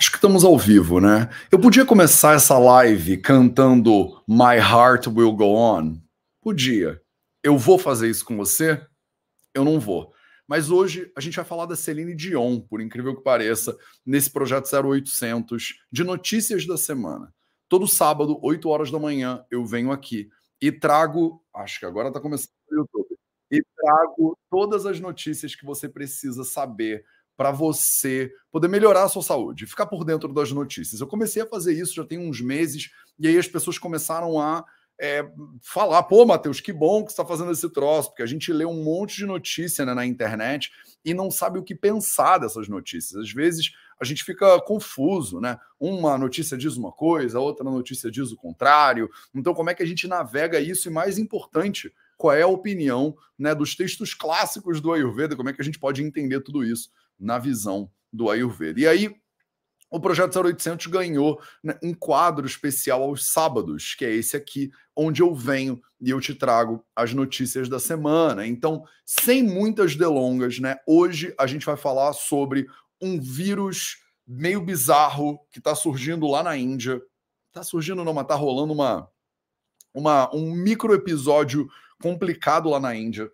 Acho que estamos ao vivo, né? Eu podia começar essa live cantando My Heart Will Go On? Podia. Eu vou fazer isso com você? Eu não vou. Mas hoje a gente vai falar da Celine Dion, por incrível que pareça, nesse projeto 0800 de notícias da semana. Todo sábado, 8 horas da manhã, eu venho aqui e trago, acho que agora está começando no YouTube, e trago todas as notícias que você precisa saber para você poder melhorar a sua saúde, ficar por dentro das notícias. Eu comecei a fazer isso já tem uns meses, e aí as pessoas começaram a é, falar: pô, Matheus, que bom que você está fazendo esse troço, porque a gente lê um monte de notícia né, na internet e não sabe o que pensar dessas notícias. Às vezes a gente fica confuso, né? Uma notícia diz uma coisa, outra notícia diz o contrário. Então, como é que a gente navega isso? E mais importante, qual é a opinião né, dos textos clássicos do Ayurveda? Como é que a gente pode entender tudo isso? Na visão do Ayurveda. E aí, o projeto 0800 ganhou né, um quadro especial aos sábados, que é esse aqui, onde eu venho e eu te trago as notícias da semana. Então, sem muitas delongas, né? Hoje a gente vai falar sobre um vírus meio bizarro que está surgindo lá na Índia. Está surgindo, não, mas está rolando uma, uma, um micro episódio complicado lá na Índia.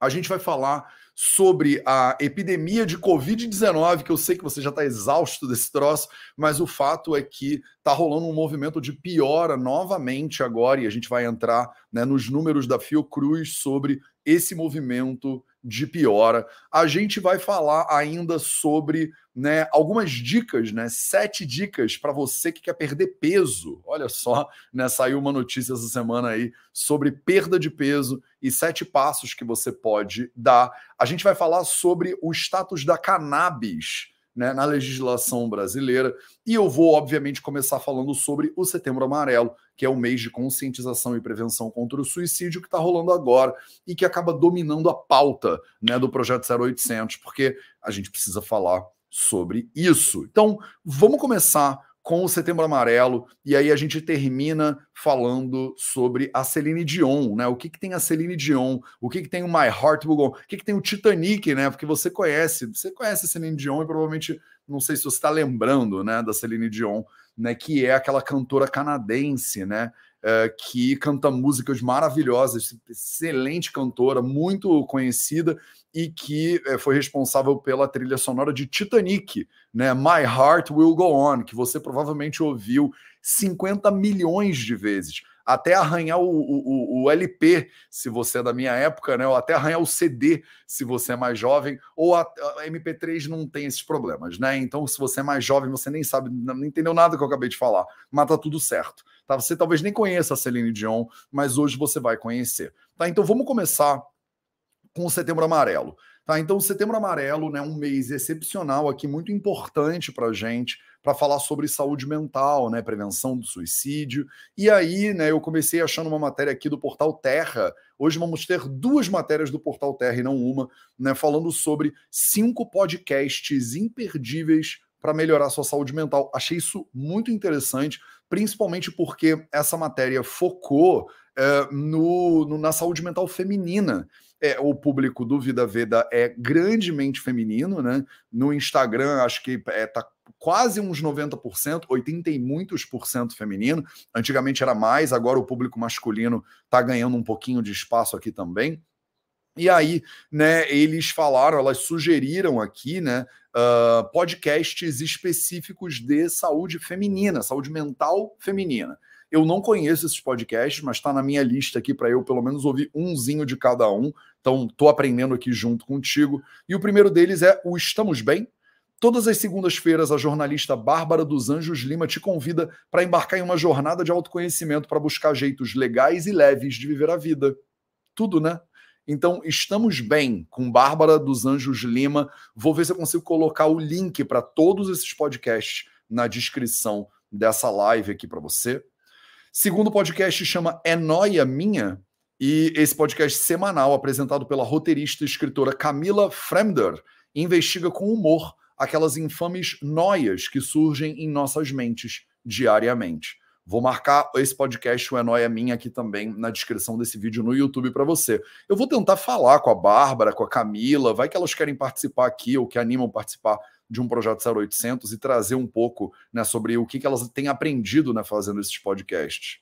A gente vai falar sobre a epidemia de Covid-19, que eu sei que você já está exausto desse troço, mas o fato é que está rolando um movimento de piora novamente agora, e a gente vai entrar né, nos números da Fiocruz sobre esse movimento de piora. A gente vai falar ainda sobre né, algumas dicas, né, sete dicas para você que quer perder peso. Olha só, né, saiu uma notícia essa semana aí sobre perda de peso e sete passos que você pode dar. A gente vai falar sobre o status da cannabis né, na legislação brasileira. E eu vou, obviamente, começar falando sobre o Setembro Amarelo, que é o mês de conscientização e prevenção contra o suicídio que está rolando agora e que acaba dominando a pauta né, do projeto 0800, porque a gente precisa falar sobre isso. Então, vamos começar com o Setembro Amarelo, e aí a gente termina falando sobre a Celine Dion, né? O que, que tem a Celine Dion, o que, que tem o My Heart Will Go, o que, que tem o Titanic, né? Porque você conhece, você conhece a Celine Dion e provavelmente, não sei se você está lembrando, né, da Celine Dion, né, que é aquela cantora canadense, né? É, que canta músicas maravilhosas, excelente cantora, muito conhecida e que é, foi responsável pela trilha sonora de Titanic, né? My Heart Will Go On, que você provavelmente ouviu 50 milhões de vezes. Até arranhar o, o, o, LP, se você é da minha época, né? Ou até arranhar o CD, se você é mais jovem, ou a, a MP3 não tem esses problemas, né? Então, se você é mais jovem, você nem sabe, não entendeu nada que eu acabei de falar, mas tá tudo certo. Tá? Você talvez nem conheça a Celine Dion, mas hoje você vai conhecer. Tá? Então vamos começar com o Setembro Amarelo. Tá? Então, Setembro Amarelo né, um mês excepcional aqui, muito importante para a gente, para falar sobre saúde mental, né, prevenção do suicídio. E aí, né, eu comecei achando uma matéria aqui do Portal Terra. Hoje vamos ter duas matérias do Portal Terra e não uma, né, falando sobre cinco podcasts imperdíveis para melhorar sua saúde mental. Achei isso muito interessante principalmente porque essa matéria focou é, no, no, na saúde mental feminina. É, o público do Vida Veda é grandemente feminino, né? No Instagram, acho que é, tá quase uns 90%, 80 e muitos por cento feminino. Antigamente era mais, agora o público masculino está ganhando um pouquinho de espaço aqui também. E aí, né, eles falaram, elas sugeriram aqui, né, uh, podcasts específicos de saúde feminina, saúde mental feminina. Eu não conheço esses podcasts, mas está na minha lista aqui para eu pelo menos ouvir umzinho de cada um. Então, estou aprendendo aqui junto contigo. E o primeiro deles é o Estamos Bem. Todas as segundas-feiras, a jornalista Bárbara dos Anjos Lima te convida para embarcar em uma jornada de autoconhecimento para buscar jeitos legais e leves de viver a vida. Tudo, né? Então, estamos bem com Bárbara dos Anjos Lima. Vou ver se eu consigo colocar o link para todos esses podcasts na descrição dessa live aqui para você. Segundo podcast chama É Noia Minha, e esse podcast semanal, apresentado pela roteirista e escritora Camila Fremder, investiga com humor aquelas infames noias que surgem em nossas mentes diariamente. Vou marcar esse podcast, o É Minha, aqui também na descrição desse vídeo no YouTube para você. Eu vou tentar falar com a Bárbara, com a Camila, vai que elas querem participar aqui ou que animam participar de um projeto 0800 e trazer um pouco né, sobre o que, que elas têm aprendido né, fazendo esses podcasts.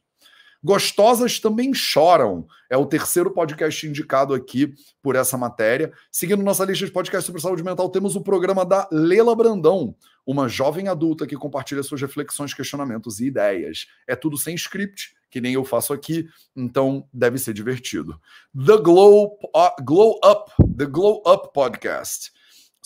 Gostosas também choram. É o terceiro podcast indicado aqui por essa matéria. Seguindo nossa lista de podcasts sobre saúde mental, temos o programa da Lela Brandão, uma jovem adulta que compartilha suas reflexões, questionamentos e ideias. É tudo sem script, que nem eu faço aqui, então deve ser divertido. The Glow, uh, Glow Up, The Glow Up Podcast.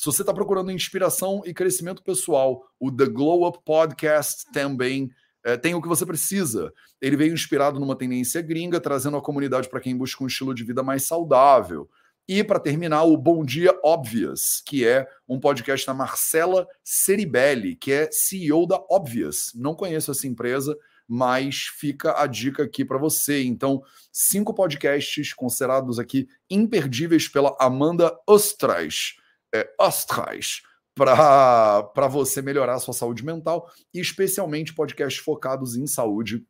Se você está procurando inspiração e crescimento pessoal, o The Glow Up Podcast também é, tem o que você precisa. Ele veio inspirado numa tendência gringa, trazendo a comunidade para quem busca um estilo de vida mais saudável. E para terminar, o Bom Dia Obvious, que é um podcast da Marcela Ceribelli, que é CEO da Obvious. Não conheço essa empresa, mas fica a dica aqui para você. Então, cinco podcasts considerados aqui imperdíveis pela Amanda Ostras. É, Ostras para você melhorar a sua saúde mental e especialmente podcasts focados em saúde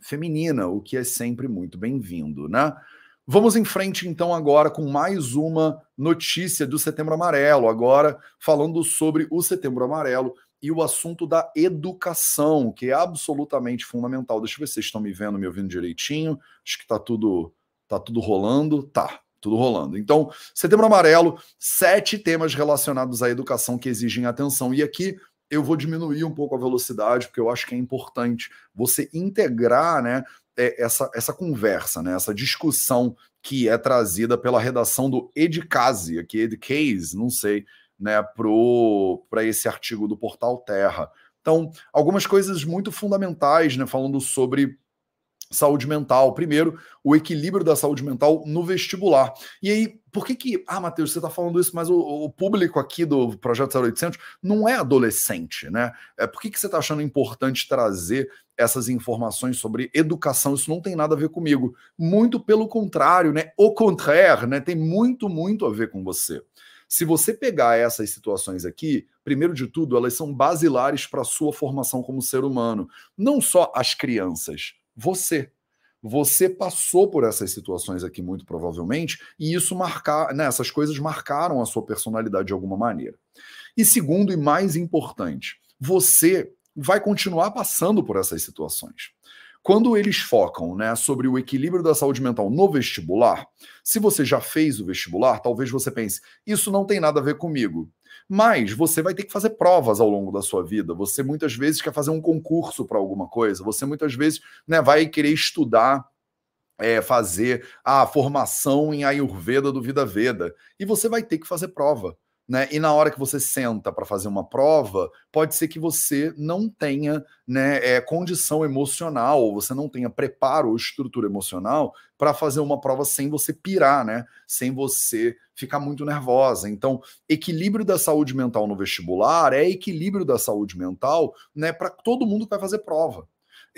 feminina, o que é sempre muito bem-vindo, né? Vamos em frente então agora com mais uma notícia do Setembro Amarelo, agora falando sobre o Setembro Amarelo e o assunto da educação, que é absolutamente fundamental. Deixa eu ver se vocês estão me vendo, me ouvindo direitinho. Acho que tá tudo tá tudo rolando. Tá tudo rolando. Então, Setembro Amarelo, sete temas relacionados à educação que exigem atenção. E aqui eu vou diminuir um pouco a velocidade, porque eu acho que é importante você integrar né, é, essa, essa conversa, né, essa discussão que é trazida pela redação do Edcase, aqui Edcase, não sei, né, para esse artigo do Portal Terra. Então, algumas coisas muito fundamentais, né, falando sobre saúde mental. Primeiro, o equilíbrio da saúde mental no vestibular. E aí, por que que... Ah, Matheus, você está falando isso, mas o, o, público aqui do Projeto 0800 não é adolescente, né? É, por que que você está achando importante trazer essas informações sobre educação? Isso não tem nada a ver comigo. Muito pelo contrário, né? O contrário, né? Tem muito, muito a ver com você. Se você pegar essas situações aqui, primeiro de tudo, elas são basilares para a sua formação como ser humano. Não só as crianças, você. Você passou por essas situações aqui, muito provavelmente, e isso marcar, né, essas coisas marcaram a sua personalidade de alguma maneira. E segundo e mais importante, você vai continuar passando por essas situações. Quando eles focam né, sobre o equilíbrio da saúde mental no vestibular, se você já fez o vestibular, talvez você pense, isso não tem nada a ver comigo. Mas você vai ter que fazer provas ao longo da sua vida. Você muitas vezes quer fazer um concurso para alguma coisa. Você muitas vezes né, vai querer estudar é, fazer a formação em Ayurveda do Vida Veda. E você vai ter que fazer prova. Né? E na hora que você senta para fazer uma prova, pode ser que você não tenha né, é, condição emocional, ou você não tenha preparo ou estrutura emocional para fazer uma prova sem você pirar, né? Sem você ficar muito nervosa. Então, equilíbrio da saúde mental no vestibular é equilíbrio da saúde mental né, para todo mundo que vai fazer prova.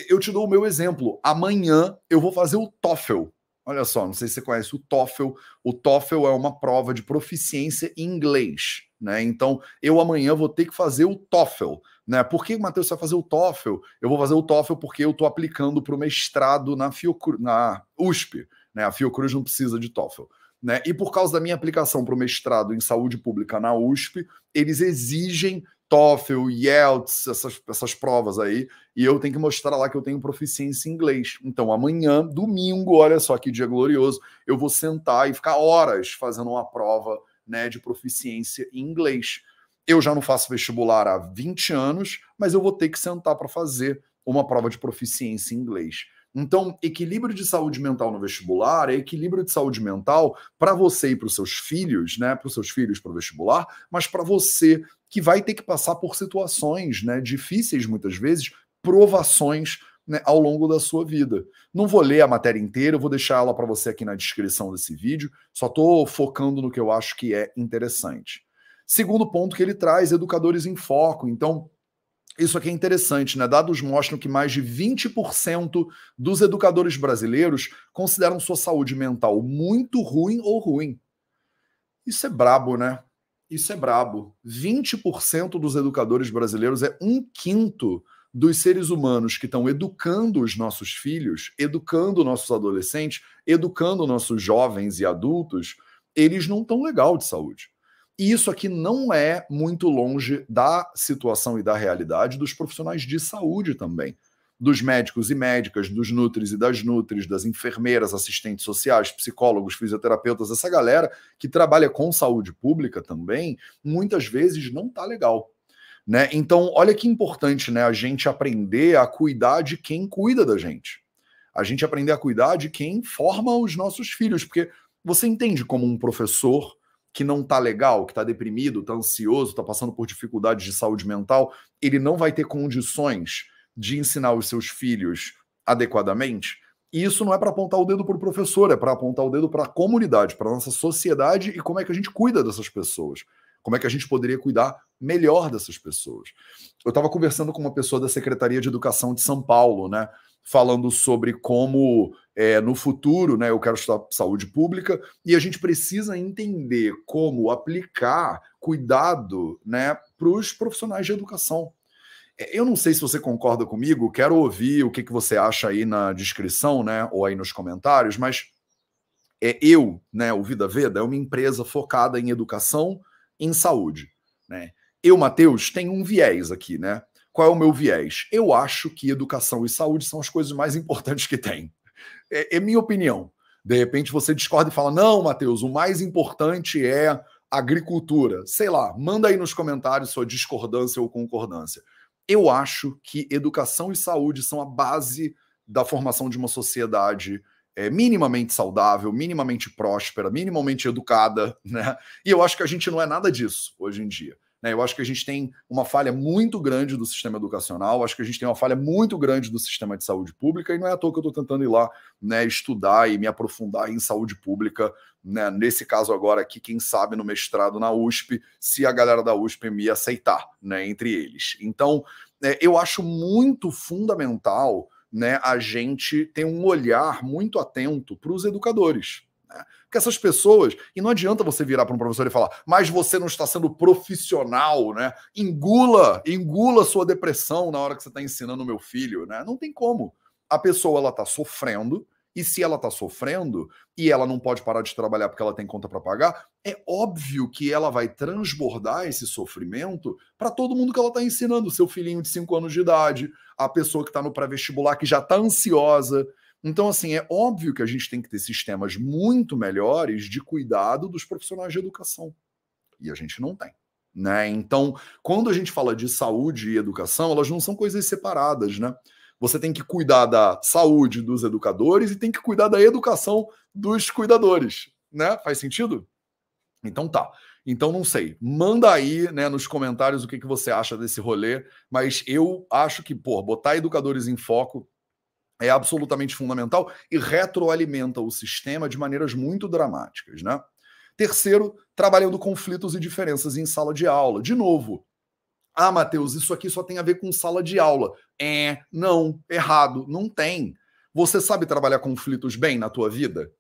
Eu te dou o meu exemplo. Amanhã eu vou fazer o TOEFL. Olha só, não sei se você conhece o TOEFL. O TOEFL é uma prova de proficiência em inglês, né? Então, eu amanhã vou ter que fazer o TOEFL, né? Por que, Matheus, você vai fazer o TOEFL? Eu vou fazer o TOEFL porque eu estou aplicando para o mestrado na, Fiocru... na USP, né? A Fiocruz não precisa de TOEFL. Né? E por causa da minha aplicação para o mestrado em saúde pública na USP, eles exigem TOEFL, IELTS, essas, essas provas aí, e eu tenho que mostrar lá que eu tenho proficiência em inglês. Então, amanhã, domingo, olha só que dia glorioso, eu vou sentar e ficar horas fazendo uma prova né, de proficiência em inglês. Eu já não faço vestibular há 20 anos, mas eu vou ter que sentar para fazer uma prova de proficiência em inglês. Então, equilíbrio de saúde mental no vestibular é equilíbrio de saúde mental para você e para os seus filhos, né? Para os seus filhos para o vestibular, mas para você que vai ter que passar por situações né, difíceis, muitas vezes, provações né, ao longo da sua vida. Não vou ler a matéria inteira, vou deixar ela para você aqui na descrição desse vídeo, só estou focando no que eu acho que é interessante. Segundo ponto que ele traz, educadores em foco. Então, isso aqui é interessante, né? Dados mostram que mais de 20% dos educadores brasileiros consideram sua saúde mental muito ruim ou ruim. Isso é brabo, né? Isso é brabo. 20% dos educadores brasileiros é um quinto dos seres humanos que estão educando os nossos filhos, educando nossos adolescentes, educando nossos jovens e adultos, eles não estão legal de saúde. E isso aqui não é muito longe da situação e da realidade dos profissionais de saúde também. Dos médicos e médicas, dos nutris e das nutris, das enfermeiras, assistentes sociais, psicólogos, fisioterapeutas, essa galera que trabalha com saúde pública também, muitas vezes não tá legal. Né? Então, olha que importante né, a gente aprender a cuidar de quem cuida da gente. A gente aprender a cuidar de quem forma os nossos filhos, porque você entende como um professor que não tá legal, que tá deprimido, tá ansioso, tá passando por dificuldades de saúde mental, ele não vai ter condições de ensinar os seus filhos adequadamente. E isso não é para apontar o dedo para o professor, é para apontar o dedo para a comunidade, para nossa sociedade e como é que a gente cuida dessas pessoas. Como é que a gente poderia cuidar melhor dessas pessoas? Eu estava conversando com uma pessoa da Secretaria de Educação de São Paulo, né? Falando sobre como é, no futuro, né, eu quero estudar saúde pública e a gente precisa entender como aplicar cuidado né, para os profissionais de educação. É, eu não sei se você concorda comigo, quero ouvir o que, que você acha aí na descrição, né, ou aí nos comentários, mas é eu, né, o Vida Veda é uma empresa focada em educação, em saúde, né? Eu, Matheus, tenho um viés aqui, né? Qual é o meu viés? Eu acho que educação e saúde são as coisas mais importantes que tem. É, é minha opinião. De repente você discorda e fala: não, Matheus, o mais importante é agricultura. Sei lá, manda aí nos comentários sua discordância ou concordância. Eu acho que educação e saúde são a base da formação de uma sociedade é, minimamente saudável, minimamente próspera, minimamente educada, né? E eu acho que a gente não é nada disso hoje em dia. Né? Eu acho que a gente tem uma falha muito grande do sistema educacional, acho que a gente tem uma falha muito grande do sistema de saúde pública, e não é à toa que eu estou tentando ir lá né, estudar e me aprofundar em saúde pública. Né? Nesse caso agora aqui, quem sabe no mestrado na USP, se a galera da USP me aceitar, né, entre eles. Então, é, eu acho muito fundamental né, a gente ter um olhar muito atento para os educadores. Né? Porque essas pessoas, e não adianta você virar para um professor e falar, mas você não está sendo profissional, né? Engula, engula sua depressão na hora que você está ensinando o meu filho, né? Não tem como. A pessoa ela está sofrendo, e se ela está sofrendo e ela não pode parar de trabalhar porque ela tem conta para pagar, é óbvio que ela vai transbordar esse sofrimento para todo mundo que ela está ensinando, seu filhinho de 5 anos de idade, a pessoa que está no pré-vestibular que já está ansiosa, então, assim, é óbvio que a gente tem que ter sistemas muito melhores de cuidado dos profissionais de educação. E a gente não tem. Né? Então, quando a gente fala de saúde e educação, elas não são coisas separadas, né? Você tem que cuidar da saúde dos educadores e tem que cuidar da educação dos cuidadores, né? Faz sentido? Então tá. Então não sei. Manda aí, né, nos comentários o que, que você acha desse rolê, mas eu acho que, pô, botar educadores em foco é absolutamente fundamental e retroalimenta o sistema de maneiras muito dramáticas, né? Terceiro, trabalhando conflitos e diferenças em sala de aula. De novo, ah, Matheus, isso aqui só tem a ver com sala de aula. É, não, errado, não tem. Você sabe trabalhar conflitos bem na tua vida?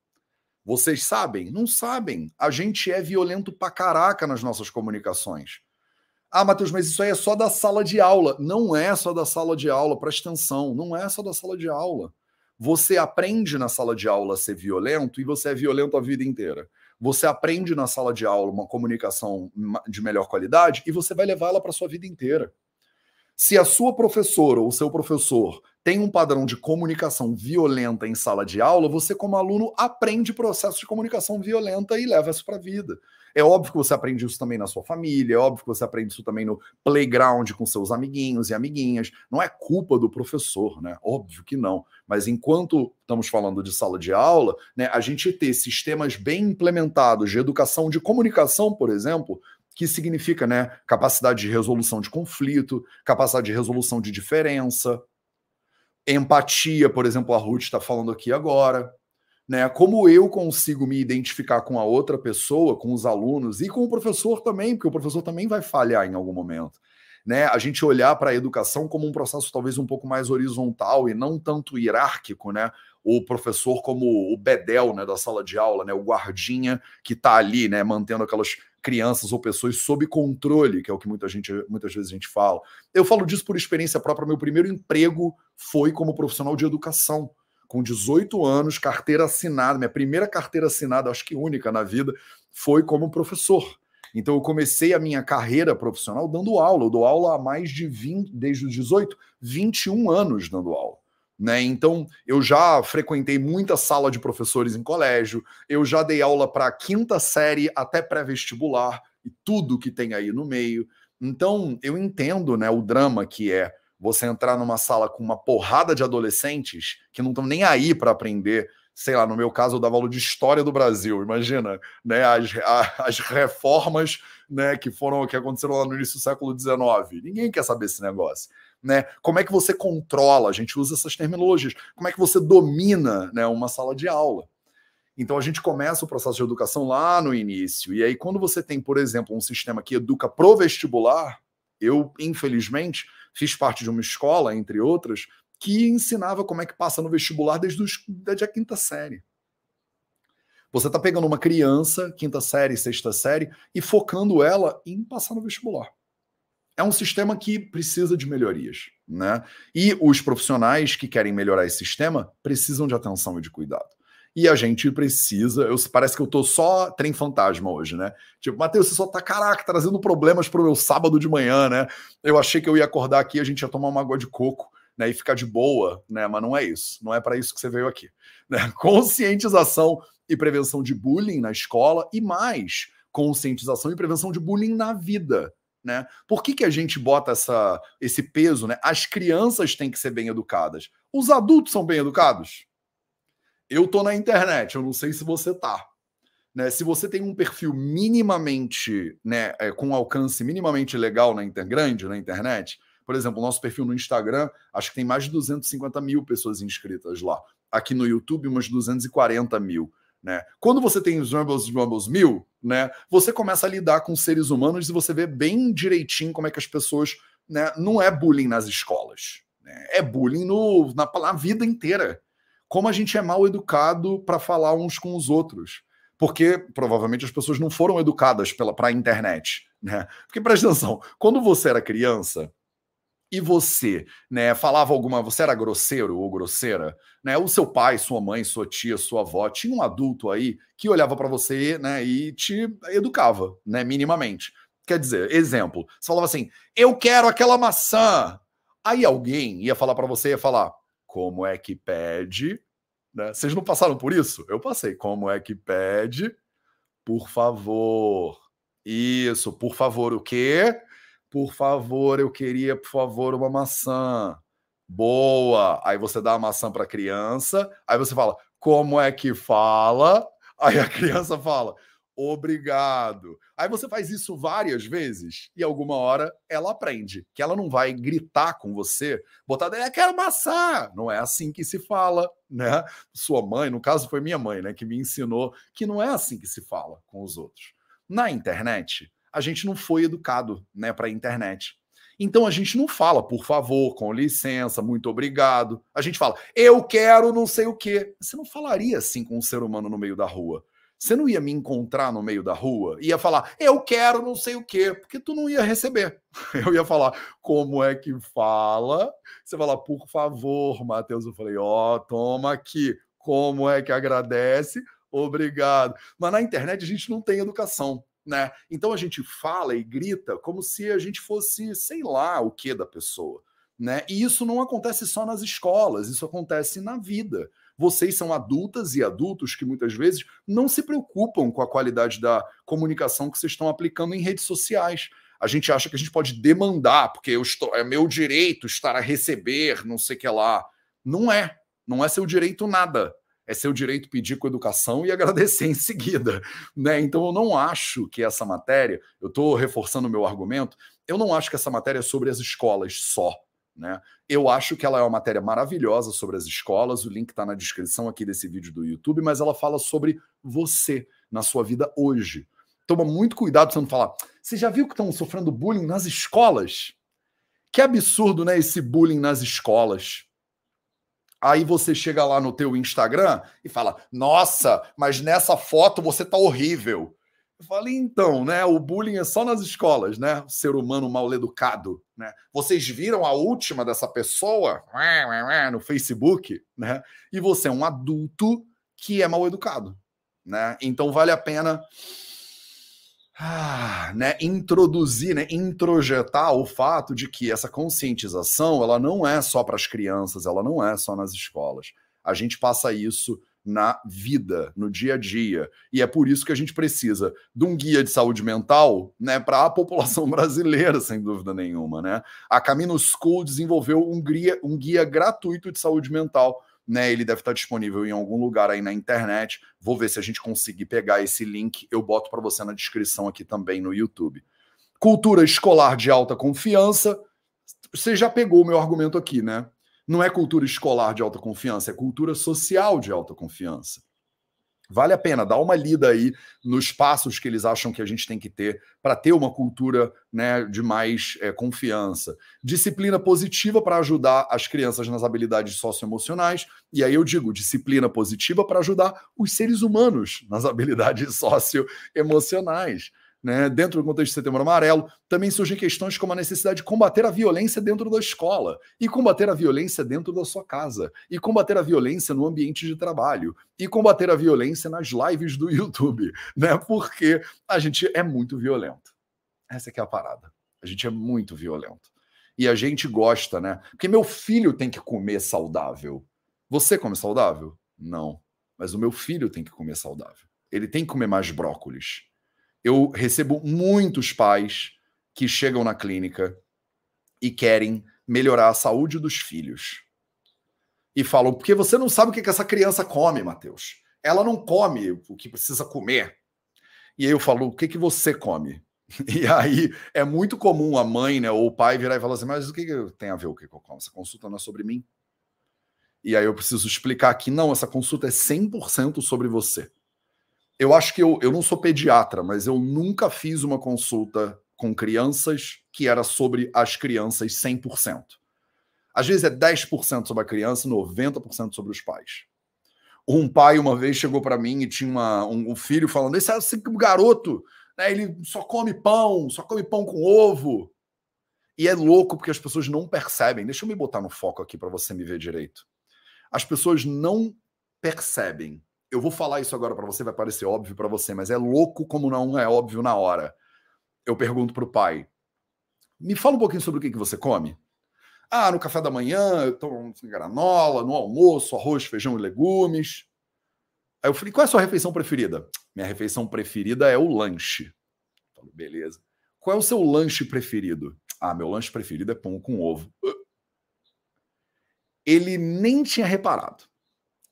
Vocês sabem? Não sabem. A gente é violento pra caraca nas nossas comunicações. Ah, Matheus, mas isso aí é só da sala de aula. Não é só da sala de aula, presta atenção. Não é só da sala de aula. Você aprende na sala de aula a ser violento e você é violento a vida inteira. Você aprende na sala de aula uma comunicação de melhor qualidade e você vai levá-la para sua vida inteira. Se a sua professora ou o seu professor tem um padrão de comunicação violenta em sala de aula, você, como aluno, aprende processo de comunicação violenta e leva isso para a vida. É óbvio que você aprende isso também na sua família, é óbvio que você aprende isso também no playground com seus amiguinhos e amiguinhas. Não é culpa do professor, né? Óbvio que não. Mas enquanto estamos falando de sala de aula, né, a gente ter sistemas bem implementados de educação de comunicação, por exemplo, que significa né, capacidade de resolução de conflito, capacidade de resolução de diferença, empatia, por exemplo, a Ruth está falando aqui agora né? Como eu consigo me identificar com a outra pessoa, com os alunos e com o professor também, porque o professor também vai falhar em algum momento. Né, a gente olhar para a educação como um processo talvez um pouco mais horizontal e não tanto hierárquico, né? O professor como o bedel né, da sala de aula, né, o guardinha que está ali, né, mantendo aquelas crianças ou pessoas sob controle, que é o que muita gente, muitas vezes a gente fala. Eu falo disso por experiência própria. Meu primeiro emprego foi como profissional de educação com 18 anos, carteira assinada, minha primeira carteira assinada, acho que única na vida, foi como professor. Então eu comecei a minha carreira profissional dando aula. Eu dou aula há mais de 20, desde os 18, 21 anos dando aula. Né? Então, eu já frequentei muita sala de professores em colégio, eu já dei aula para quinta série até pré-vestibular e tudo que tem aí no meio. Então, eu entendo né, o drama que é você entrar numa sala com uma porrada de adolescentes que não estão nem aí para aprender. Sei lá, no meu caso, eu dava aula de história do Brasil. Imagina, né, as, as reformas né, que foram que aconteceram lá no início do século XIX. Ninguém quer saber esse negócio né? Como é que você controla? A gente usa essas terminologias. Como é que você domina, né, uma sala de aula? Então a gente começa o processo de educação lá no início. E aí quando você tem, por exemplo, um sistema que educa pro vestibular, eu infelizmente fiz parte de uma escola, entre outras, que ensinava como é que passa no vestibular desde, os, desde a quinta série. Você está pegando uma criança, quinta série, sexta série, e focando ela em passar no vestibular é um sistema que precisa de melhorias, né? E os profissionais que querem melhorar esse sistema precisam de atenção e de cuidado. E a gente precisa, eu, parece que eu tô só trem fantasma hoje, né? Tipo, Matheus, você só tá, caraca, trazendo problemas pro meu sábado de manhã, né? Eu achei que eu ia acordar aqui, a gente ia tomar uma água de coco, né, e ficar de boa, né? Mas não é isso, não é para isso que você veio aqui, né? Conscientização e prevenção de bullying na escola e mais, conscientização e prevenção de bullying na vida, né? Por que, que a gente bota essa, esse peso? Né? As crianças têm que ser bem educadas. Os adultos são bem educados? Eu tô na internet, eu não sei se você tá. Né? Se você tem um perfil minimamente, né, é, com alcance minimamente legal na inter, grande na internet, por exemplo, o nosso perfil no Instagram, acho que tem mais de 250 mil pessoas inscritas lá. Aqui no YouTube, umas 240 mil. Né? Quando você tem os Rumbles Rumbles mil, né, você começa a lidar com seres humanos e você vê bem direitinho como é que as pessoas. Né, não é bullying nas escolas, né, é bullying no, na, na vida inteira. Como a gente é mal educado para falar uns com os outros. Porque provavelmente as pessoas não foram educadas para a internet. Né? Porque presta atenção, quando você era criança, e você, né, falava alguma, você era grosseiro ou grosseira, né? O seu pai, sua mãe, sua tia, sua avó, tinha um adulto aí que olhava para você, né, e te educava, né, minimamente. Quer dizer, exemplo, você falava assim: "Eu quero aquela maçã". Aí alguém ia falar para você, ia falar: "Como é que pede?" Né? Vocês não passaram por isso? Eu passei. Como é que pede? Por favor. Isso, por favor, o quê? Por favor, eu queria, por favor, uma maçã. Boa. Aí você dá a maçã para a criança, aí você fala: "Como é que fala?" Aí a criança fala: "Obrigado". Aí você faz isso várias vezes e alguma hora ela aprende que ela não vai gritar com você, botar, "Eu quero maçã". Não é assim que se fala, né? Sua mãe, no caso foi minha mãe, né, que me ensinou que não é assim que se fala com os outros. Na internet, a gente não foi educado né, para a internet. Então a gente não fala, por favor, com licença, muito obrigado. A gente fala, eu quero não sei o quê. Você não falaria assim com um ser humano no meio da rua. Você não ia me encontrar no meio da rua, ia falar, eu quero não sei o quê, porque tu não ia receber. Eu ia falar, como é que fala? Você fala, por favor, Matheus. Eu falei, ó, oh, toma aqui. Como é que agradece? Obrigado. Mas na internet a gente não tem educação. Né? Então a gente fala e grita como se a gente fosse, sei lá, o que da pessoa. Né? E isso não acontece só nas escolas, isso acontece na vida. Vocês são adultas e adultos que muitas vezes não se preocupam com a qualidade da comunicação que vocês estão aplicando em redes sociais. A gente acha que a gente pode demandar, porque eu estou, é meu direito estar a receber, não sei o que lá. Não é. Não é seu direito nada é seu direito pedir com educação e agradecer em seguida. Né? Então, eu não acho que essa matéria, eu estou reforçando o meu argumento, eu não acho que essa matéria é sobre as escolas só. Né? Eu acho que ela é uma matéria maravilhosa sobre as escolas, o link está na descrição aqui desse vídeo do YouTube, mas ela fala sobre você na sua vida hoje. Toma muito cuidado para você não falar. Você já viu que estão sofrendo bullying nas escolas? Que absurdo, né? Esse bullying nas escolas. Aí você chega lá no teu Instagram e fala: "Nossa, mas nessa foto você tá horrível". Eu falei: "Então, né, o bullying é só nas escolas, né? O ser humano mal educado, né? Vocês viram a última dessa pessoa no Facebook, né? E você é um adulto que é mal educado, né? Então vale a pena ah, né, introduzir, né, introjetar o fato de que essa conscientização ela não é só para as crianças, ela não é só nas escolas. A gente passa isso na vida, no dia a dia. E é por isso que a gente precisa de um guia de saúde mental né, para a população brasileira, sem dúvida nenhuma. Né? A Camino School desenvolveu um guia, um guia gratuito de saúde mental. Né, ele deve estar disponível em algum lugar aí na internet. Vou ver se a gente conseguir pegar esse link. Eu boto para você na descrição aqui também no YouTube. Cultura escolar de alta confiança. Você já pegou o meu argumento aqui, né? Não é cultura escolar de alta confiança, é cultura social de alta confiança. Vale a pena dar uma lida aí nos passos que eles acham que a gente tem que ter para ter uma cultura né, de mais é, confiança. Disciplina positiva para ajudar as crianças nas habilidades socioemocionais. E aí eu digo disciplina positiva para ajudar os seres humanos nas habilidades socioemocionais né, dentro do contexto do setembro amarelo, também surgem questões como a necessidade de combater a violência dentro da escola, e combater a violência dentro da sua casa, e combater a violência no ambiente de trabalho, e combater a violência nas lives do YouTube, né? Porque a gente é muito violento. Essa é a parada. A gente é muito violento. E a gente gosta, né? Porque meu filho tem que comer saudável. Você come saudável? Não. Mas o meu filho tem que comer saudável. Ele tem que comer mais brócolis eu recebo muitos pais que chegam na clínica e querem melhorar a saúde dos filhos. E falam, porque você não sabe o que, que essa criança come, Matheus. Ela não come o que precisa comer. E aí eu falo, o que, que você come? E aí é muito comum a mãe né, ou o pai virar e falar assim, mas o que, que tem a ver o que, que eu como? Essa consulta não é sobre mim. E aí eu preciso explicar que não, essa consulta é 100% sobre você eu acho que eu, eu não sou pediatra, mas eu nunca fiz uma consulta com crianças que era sobre as crianças 100%. Às vezes é 10% sobre a criança, 90% sobre os pais. Um pai uma vez chegou para mim e tinha uma, um, um, filho falando: esse, esse garoto, né, ele só come pão, só come pão com ovo. E é louco porque as pessoas não percebem. Deixa eu me botar no foco aqui para você me ver direito. As pessoas não percebem eu vou falar isso agora para você, vai parecer óbvio para você, mas é louco como não é óbvio na hora. Eu pergunto para o pai: me fala um pouquinho sobre o que, que você come. Ah, no café da manhã eu tomo granola, no almoço, arroz, feijão e legumes. Aí eu falei: qual é a sua refeição preferida? Minha refeição preferida é o lanche. Eu beleza. Qual é o seu lanche preferido? Ah, meu lanche preferido é pão com ovo. Ele nem tinha reparado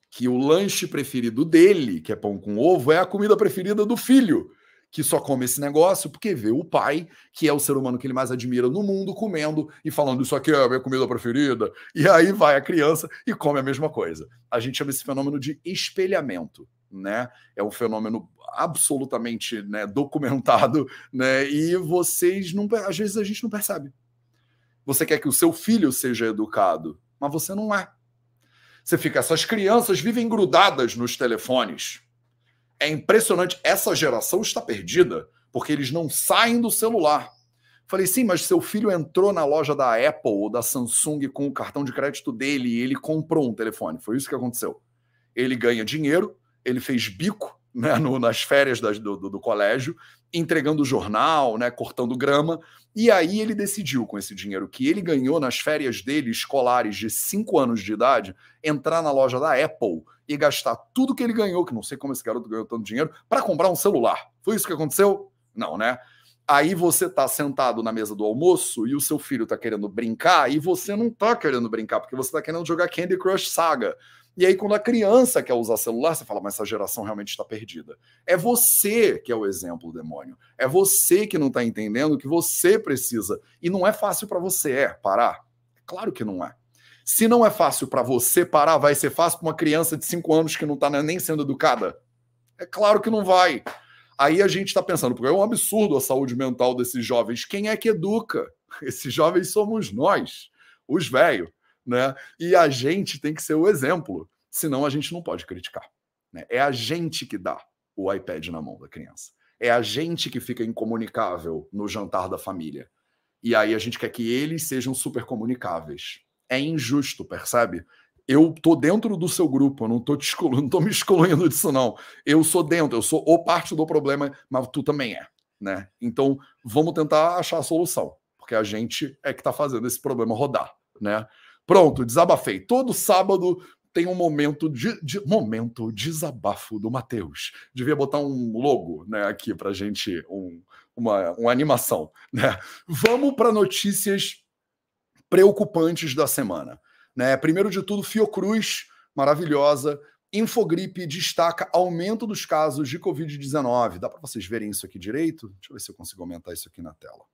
que o lanche preferido dele, que é pão com ovo, é a comida preferida do filho, que só come esse negócio porque vê o pai, que é o ser humano que ele mais admira no mundo, comendo e falando isso aqui é a minha comida preferida. E aí vai a criança e come a mesma coisa. A gente chama esse fenômeno de espelhamento. Né? É um fenômeno absolutamente né, documentado, né? E vocês não, às vezes a gente não percebe. Você quer que o seu filho seja educado, mas você não é. Você fica, essas crianças vivem grudadas nos telefones. É impressionante. Essa geração está perdida, porque eles não saem do celular. Falei, sim, mas seu filho entrou na loja da Apple ou da Samsung com o cartão de crédito dele e ele comprou um telefone. Foi isso que aconteceu. Ele ganha dinheiro, ele fez bico né, no, nas férias das, do, do, do, colégio, entregando jornal, né, cortando grama, e aí ele decidiu, com esse dinheiro que ele ganhou nas férias dele, escolares de 5 anos de idade, entrar na loja da Apple e gastar tudo que ele ganhou, que não sei como esse garoto ganhou tanto dinheiro, para comprar um celular. Foi isso que aconteceu? Não, né? Aí você está sentado na mesa do almoço e o seu filho está querendo brincar e você não está querendo brincar, porque você está querendo jogar Candy Crush Saga. E aí, quando a criança quer usar celular, você fala, mas essa geração realmente está perdida. É você que é o exemplo, demônio. É você que não está entendendo que você precisa. E não é fácil para você, é parar? Claro que não é. Se não é fácil para você parar, vai ser fácil para uma criança de 5 anos que não está nem sendo educada? É claro que não vai. Aí a gente está pensando, porque é um absurdo a saúde mental desses jovens. Quem é que educa? Esses jovens somos nós, os velhos né? E a gente tem que ser o exemplo, senão a gente não pode criticar. Né? É a gente que dá o iPad na mão da criança. É a gente que fica incomunicável no jantar da família. E aí a gente quer que eles sejam super comunicáveis. É injusto, percebe? Eu tô dentro do seu grupo, eu não tô te excluindo, não tô me excluindo disso, não. Eu sou dentro, eu sou o parte do problema, mas tu também é. né? Então, vamos tentar achar a solução, porque a gente é que está fazendo esse problema rodar, né? Pronto, desabafei. Todo sábado tem um momento de, de momento desabafo do Matheus. Devia botar um logo, né, aqui para gente, um, uma, uma animação, né? Vamos para notícias preocupantes da semana, né? Primeiro de tudo, Fiocruz, maravilhosa, Infogripe destaca aumento dos casos de Covid-19. Dá para vocês verem isso aqui direito? Deixa eu ver se eu consigo aumentar isso aqui na tela.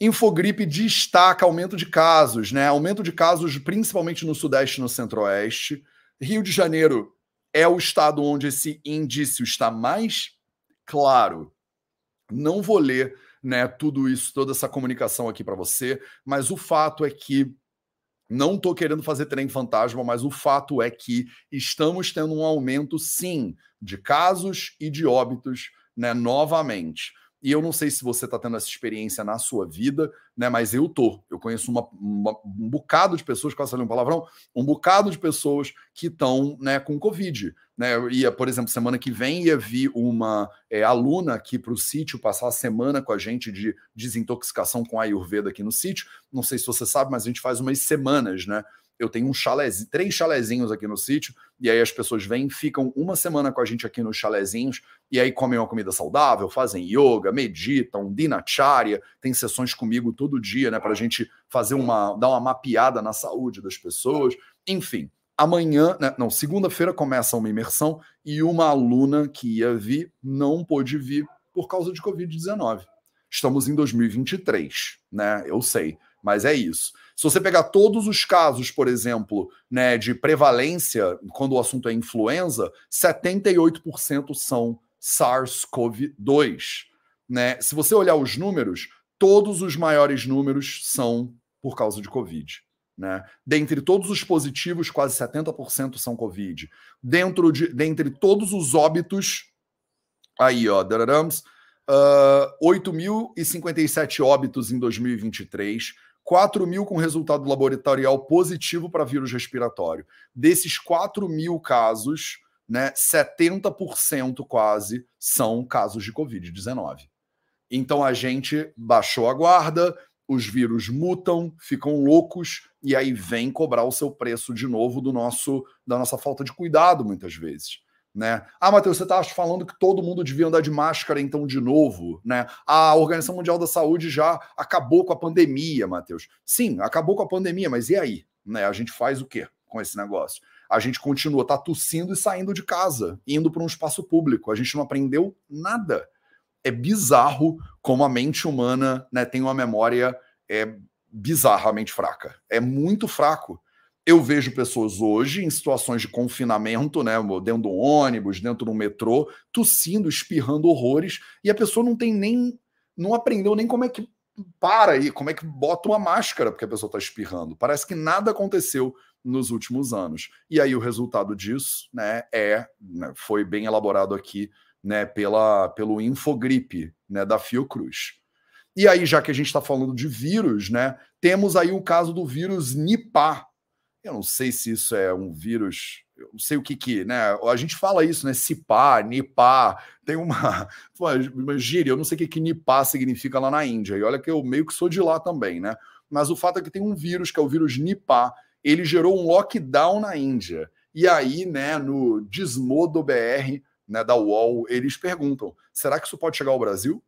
Infogripe destaca aumento de casos, né? Aumento de casos principalmente no Sudeste e no Centro-Oeste. Rio de Janeiro é o estado onde esse indício está mais claro. Não vou ler, né, tudo isso, toda essa comunicação aqui para você, mas o fato é que não estou querendo fazer trem fantasma, mas o fato é que estamos tendo um aumento, sim, de casos e de óbitos, né, novamente. E eu não sei se você está tendo essa experiência na sua vida, né? Mas eu tô. Eu conheço uma, uma, um bocado de pessoas, quase falei um palavrão, um bocado de pessoas que estão né, com Covid. Né? Eu ia, por exemplo, semana que vem ia vir uma é, aluna aqui para o sítio passar a semana com a gente de desintoxicação com a Ayurveda aqui no sítio. Não sei se você sabe, mas a gente faz umas semanas, né? Eu tenho um chalézinho, três chalezinhos aqui no sítio, e aí as pessoas vêm, ficam uma semana com a gente aqui nos chalezinhos, e aí comem uma comida saudável, fazem yoga, meditam, dinacharya, tem sessões comigo todo dia, né, pra gente fazer uma, dar uma mapeada na saúde das pessoas, enfim. Amanhã, né, não, segunda-feira começa uma imersão e uma aluna que ia vir não pôde vir por causa de Covid-19. Estamos em 2023, né? Eu sei, mas é isso. Se você pegar todos os casos, por exemplo, né, de prevalência, quando o assunto é influenza, 78% são SARS-CoV-2. Né? Se você olhar os números, todos os maiores números são por causa de Covid. Né? Dentre todos os positivos, quase 70% são Covid. Dentro de, dentre todos os óbitos, aí, ó, dararams, uh, 8.057 óbitos em 2023, 4 mil com resultado laboratorial positivo para vírus respiratório. Desses 4 mil casos, né, 70% quase são casos de Covid-19. Então a gente baixou a guarda, os vírus mutam, ficam loucos e aí vem cobrar o seu preço de novo do nosso da nossa falta de cuidado muitas vezes né? Ah, Matheus, você está falando que todo mundo devia andar de máscara então de novo, né? A Organização Mundial da Saúde já acabou com a pandemia, Matheus. Sim, acabou com a pandemia, mas e aí? Né? A gente faz o quê com esse negócio? A gente continua tá tossindo e saindo de casa, indo para um espaço público. A gente não aprendeu nada. É bizarro como a mente humana né, tem uma memória é, bizarramente fraca. É muito fraco eu vejo pessoas hoje em situações de confinamento, né, dentro do ônibus, dentro do metrô, tossindo, espirrando horrores, e a pessoa não tem nem, não aprendeu nem como é que para aí, como é que bota uma máscara porque a pessoa está espirrando. Parece que nada aconteceu nos últimos anos. E aí o resultado disso, né, é, né, foi bem elaborado aqui, né, pela pelo Infogripe, né, da Fiocruz. E aí, já que a gente está falando de vírus, né, temos aí o caso do vírus Nipah, eu não sei se isso é um vírus, eu não sei o que que, né? A gente fala isso, né? Cipá, Nipá, tem uma, uma gíria, eu não sei o que que Nipá significa lá na Índia. E olha que eu meio que sou de lá também, né? Mas o fato é que tem um vírus, que é o vírus Nipá, ele gerou um lockdown na Índia. E aí, né, no Desmodo BR, né, da UOL, eles perguntam: será que isso pode chegar ao Brasil?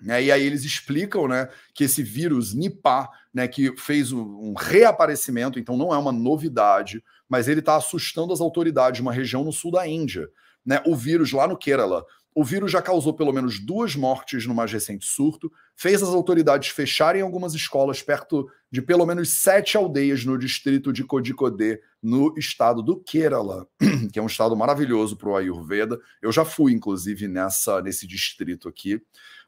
Né? E aí eles explicam né, que esse vírus Nipah, né, que fez um, reaparecimento, então não é uma novidade, mas ele está assustando as autoridades de uma região no sul da Índia. Né? O vírus lá no Kerala, o vírus já causou pelo menos duas mortes no mais recente surto, fez as autoridades fecharem algumas escolas perto de pelo menos sete aldeias no distrito de Kodikode, no estado do Kerala, que é um estado maravilhoso para o Ayurveda. Eu já fui, inclusive, nessa nesse distrito aqui.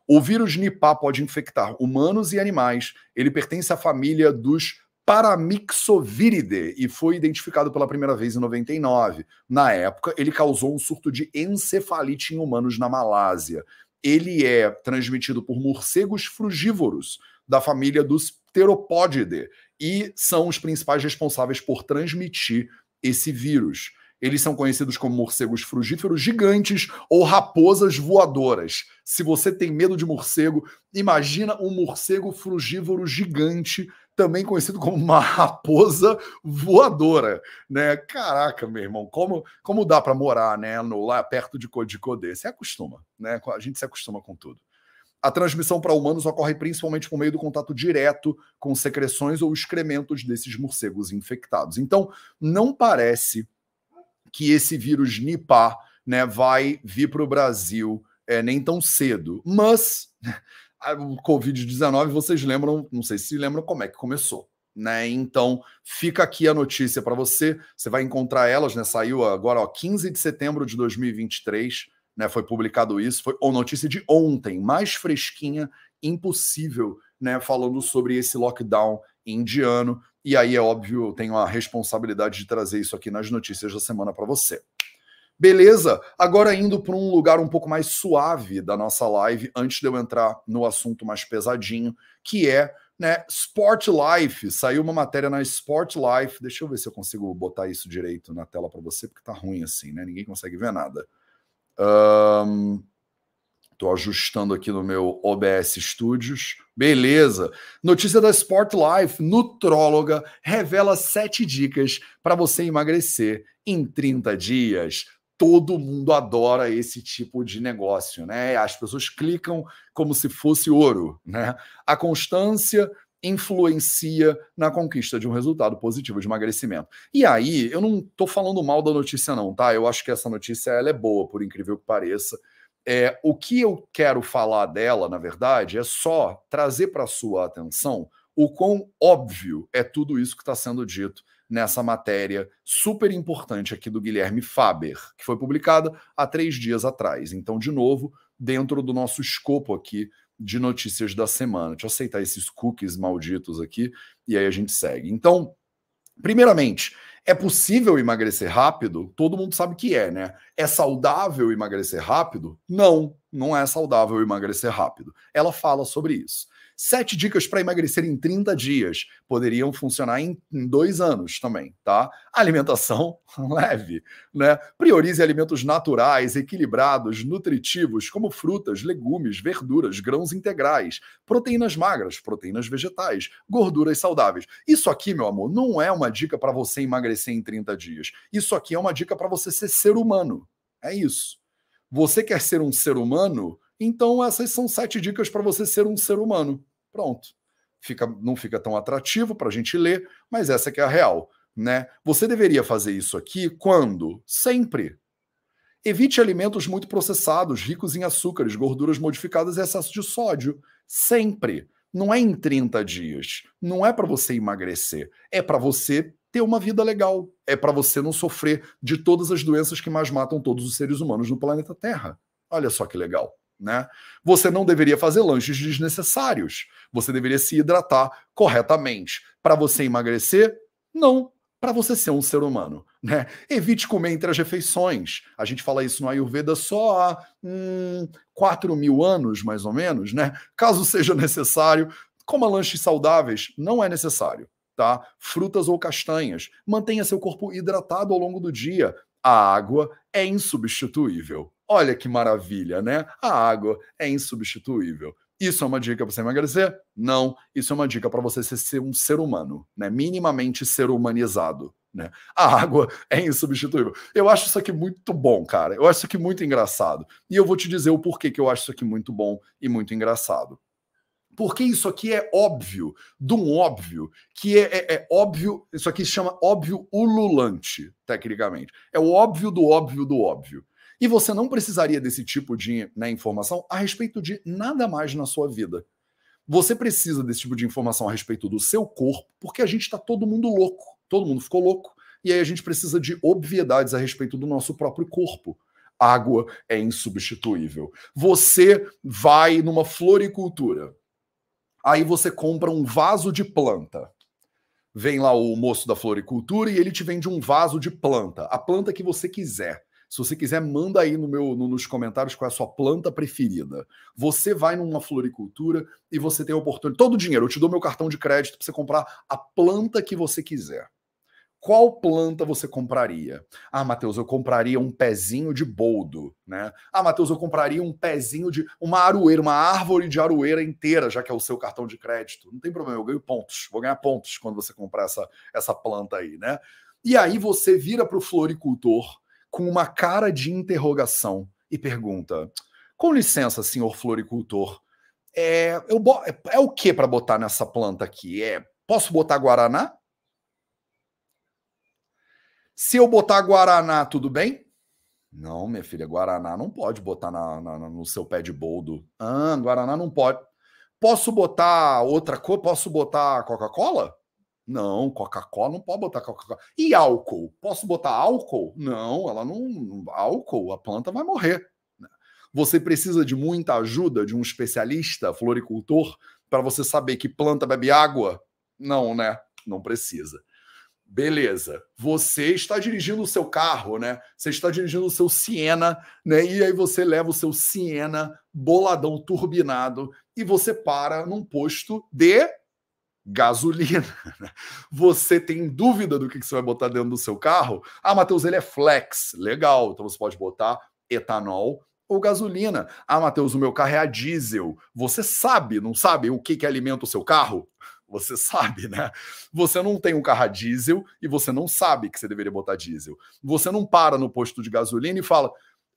O vírus Nipah pode infectar humanos e animais. Ele pertence à família dos Paramyxoviridae e foi identificado pela primeira vez em 99. Na época, ele causou um surto de encefalite em humanos na Malásia. Ele é transmitido por morcegos frugívoros da família dos Pteropodidae e são os principais responsáveis por transmitir esse vírus. Eles são conhecidos como morcegos frugíferos gigantes ou raposas voadoras. Se você tem medo de morcego, imagina um morcego frugívoro gigante, também conhecido como uma raposa voadora, né? Caraca, meu irmão, como, como dá para morar, né, no, lá perto de Codicodê? Você acostuma, né? A gente se acostuma com tudo. A transmissão para humanos ocorre principalmente por meio do contato direto com secreções ou excrementos desses morcegos infectados. Então, não parece que esse vírus Nipah né, vai vir para o Brasil é, nem tão cedo. Mas o Covid-19, vocês lembram, não sei se lembram como é que começou. Né? Então, fica aqui a notícia para você. Você vai encontrar elas, né? Saiu agora, ó, 15 de setembro de 2023, né? Foi publicado isso, foi a notícia de ontem, mais fresquinha, impossível, né? Falando sobre esse lockdown indiano. E aí, é óbvio, eu tenho a responsabilidade de trazer isso aqui nas notícias da semana para você. Beleza, agora indo para um lugar um pouco mais suave da nossa live, antes de eu entrar no assunto mais pesadinho, que é né, Sport Life. Saiu uma matéria na Sport Life. Deixa eu ver se eu consigo botar isso direito na tela para você, porque tá ruim assim, né? Ninguém consegue ver nada. Um, Estou ajustando aqui no meu OBS Studios. Beleza. Notícia da Sport Life: Nutróloga revela sete dicas para você emagrecer em 30 dias. Todo mundo adora esse tipo de negócio, né? As pessoas clicam como se fosse ouro, né? A constância influencia na conquista de um resultado positivo de emagrecimento. E aí, eu não estou falando mal da notícia, não, tá? Eu acho que essa notícia ela é boa, por incrível que pareça é, o que eu quero falar dela, na verdade, é só trazer para sua atenção o quão óbvio é tudo isso que está sendo dito nessa matéria super importante aqui do Guilherme Faber, que foi publicada há três dias atrás. Então, de novo, dentro do nosso escopo aqui de notícias da semana. Deixa eu aceitar esses cookies malditos aqui e aí a gente segue. Então, primeiramente, é possível emagrecer rápido? Todo mundo sabe que é, né? É saudável emagrecer rápido? Não, não é saudável emagrecer rápido. Ela fala sobre isso. Sete dicas para emagrecer em 30 dias. Poderiam funcionar em, em, dois anos também, tá? Alimentação leve, né? Priorize alimentos naturais, equilibrados, nutritivos, como frutas, legumes, verduras, grãos integrais, proteínas magras, proteínas vegetais, gorduras saudáveis. Isso aqui, meu amor, não é uma dica para você emagrecer em 30 dias. Isso aqui é uma dica para você ser ser humano. É isso. Você quer ser um ser humano? Então, essas são sete dicas para você ser um ser humano. Pronto. Fica, não fica tão atrativo para a gente ler, mas essa que é a real. Né? Você deveria fazer isso aqui quando? Sempre. Evite alimentos muito processados, ricos em açúcares, gorduras modificadas e excesso de sódio. Sempre. Não é em 30 dias. Não é para você emagrecer. É para você ter uma vida legal. É para você não sofrer de todas as doenças que mais matam todos os seres humanos no planeta Terra. Olha só que legal. Né? Você não deveria fazer lanches desnecessários. Você deveria se hidratar corretamente. Para você emagrecer? Não. Para você ser um ser humano. Né? Evite comer entre as refeições. A gente fala isso no Ayurveda só há hum, 4 mil anos, mais ou menos. Né? Caso seja necessário, coma lanches saudáveis. Não é necessário. Tá? Frutas ou castanhas. Mantenha seu corpo hidratado ao longo do dia. A água é insubstituível. Olha que maravilha, né? A água é insubstituível. Isso é uma dica para você emagrecer? Não. Isso é uma dica para você ser um ser humano, né? Minimamente ser humanizado. Né? A água é insubstituível. Eu acho isso aqui muito bom, cara. Eu acho isso aqui muito engraçado. E eu vou te dizer o porquê que eu acho isso aqui muito bom e muito engraçado. Porque isso aqui é óbvio, de um óbvio, que é, é, é, óbvio, isso aqui se chama óbvio ululante, tecnicamente. É o óbvio do óbvio do óbvio. E você não precisaria desse tipo de né, informação a respeito de nada mais na sua vida. Você precisa desse tipo de informação a respeito do seu corpo, porque a gente está todo mundo louco. Todo mundo ficou louco. E aí a gente precisa de obviedades a respeito do nosso próprio corpo. Água é insubstituível. Você vai numa floricultura. Aí você compra um vaso de planta. Vem lá o moço da floricultura e ele te vende um vaso de planta, a planta que você quiser. Se você quiser, manda aí no meu, no, nos comentários qual é a sua planta preferida. Você vai numa floricultura e você tem a oportunidade. Todo o dinheiro, eu te dou meu cartão de crédito para você comprar a planta que você quiser. qual planta você compraria? Ah, Matheus, eu compraria um pezinho de boldo, né? Ah, Matheus, eu compraria um pezinho de uma aroeira, uma árvore de aroeira inteira, já que é o seu cartão de crédito. Não tem problema, eu ganho pontos. Vou ganhar pontos quando você comprar essa, essa planta aí, né? E aí você vira para o floricultor com uma cara de interrogação e pergunta: com licença, senhor floricultor, é, eu, é, o que para botar nessa planta aqui? É, posso botar guaraná? Se eu botar Guaraná, tudo bem? Não, minha filha, Guaraná não pode botar na, na, no seu pé de boldo. Ah, Guaraná não pode. Posso botar outra coisa? Posso botar Coca-Cola? Não, Coca-Cola não pode botar Coca-Cola. E álcool? Posso botar álcool? Não, ela não. Álcool, a planta vai morrer. Você precisa de muita ajuda de um especialista, floricultor, para você saber que planta bebe água? Não, né? Não precisa. Beleza. Você está dirigindo o seu carro, né? Você está dirigindo o seu Siena, né? E aí você leva o seu Siena boladão turbinado e você para num posto de gasolina. Né? Você tem dúvida do que você vai botar dentro do seu carro? Ah, Matheus, ele é flex. Legal. Então você pode botar etanol ou gasolina. Ah, Matheus, o meu carro é a diesel. Você sabe, não sabe o que, que alimenta o seu carro? Você sabe, né? Você não tem um carro a diesel e você não sabe que você deveria botar diesel. Você não para no posto de gasolina e fala: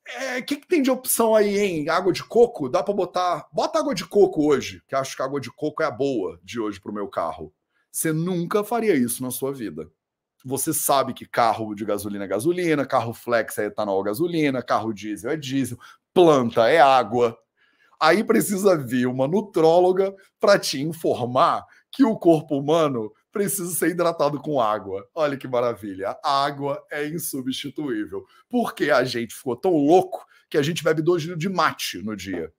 é, que, que tem de opção aí, hein? Água de coco? Dá para botar. Bota água de coco hoje, que acho que água de coco é a boa de hoje para o meu carro. Você nunca faria isso na sua vida. Você sabe que carro de gasolina é gasolina, carro flex é etanol gasolina, carro diesel é diesel, planta é água. Aí precisa vir uma nutróloga para te informar que o corpo humano precisa ser hidratado com água. Olha que maravilha. A água é insubstituível. Porque a gente ficou tão louco que a gente bebe dois litros de mate no dia.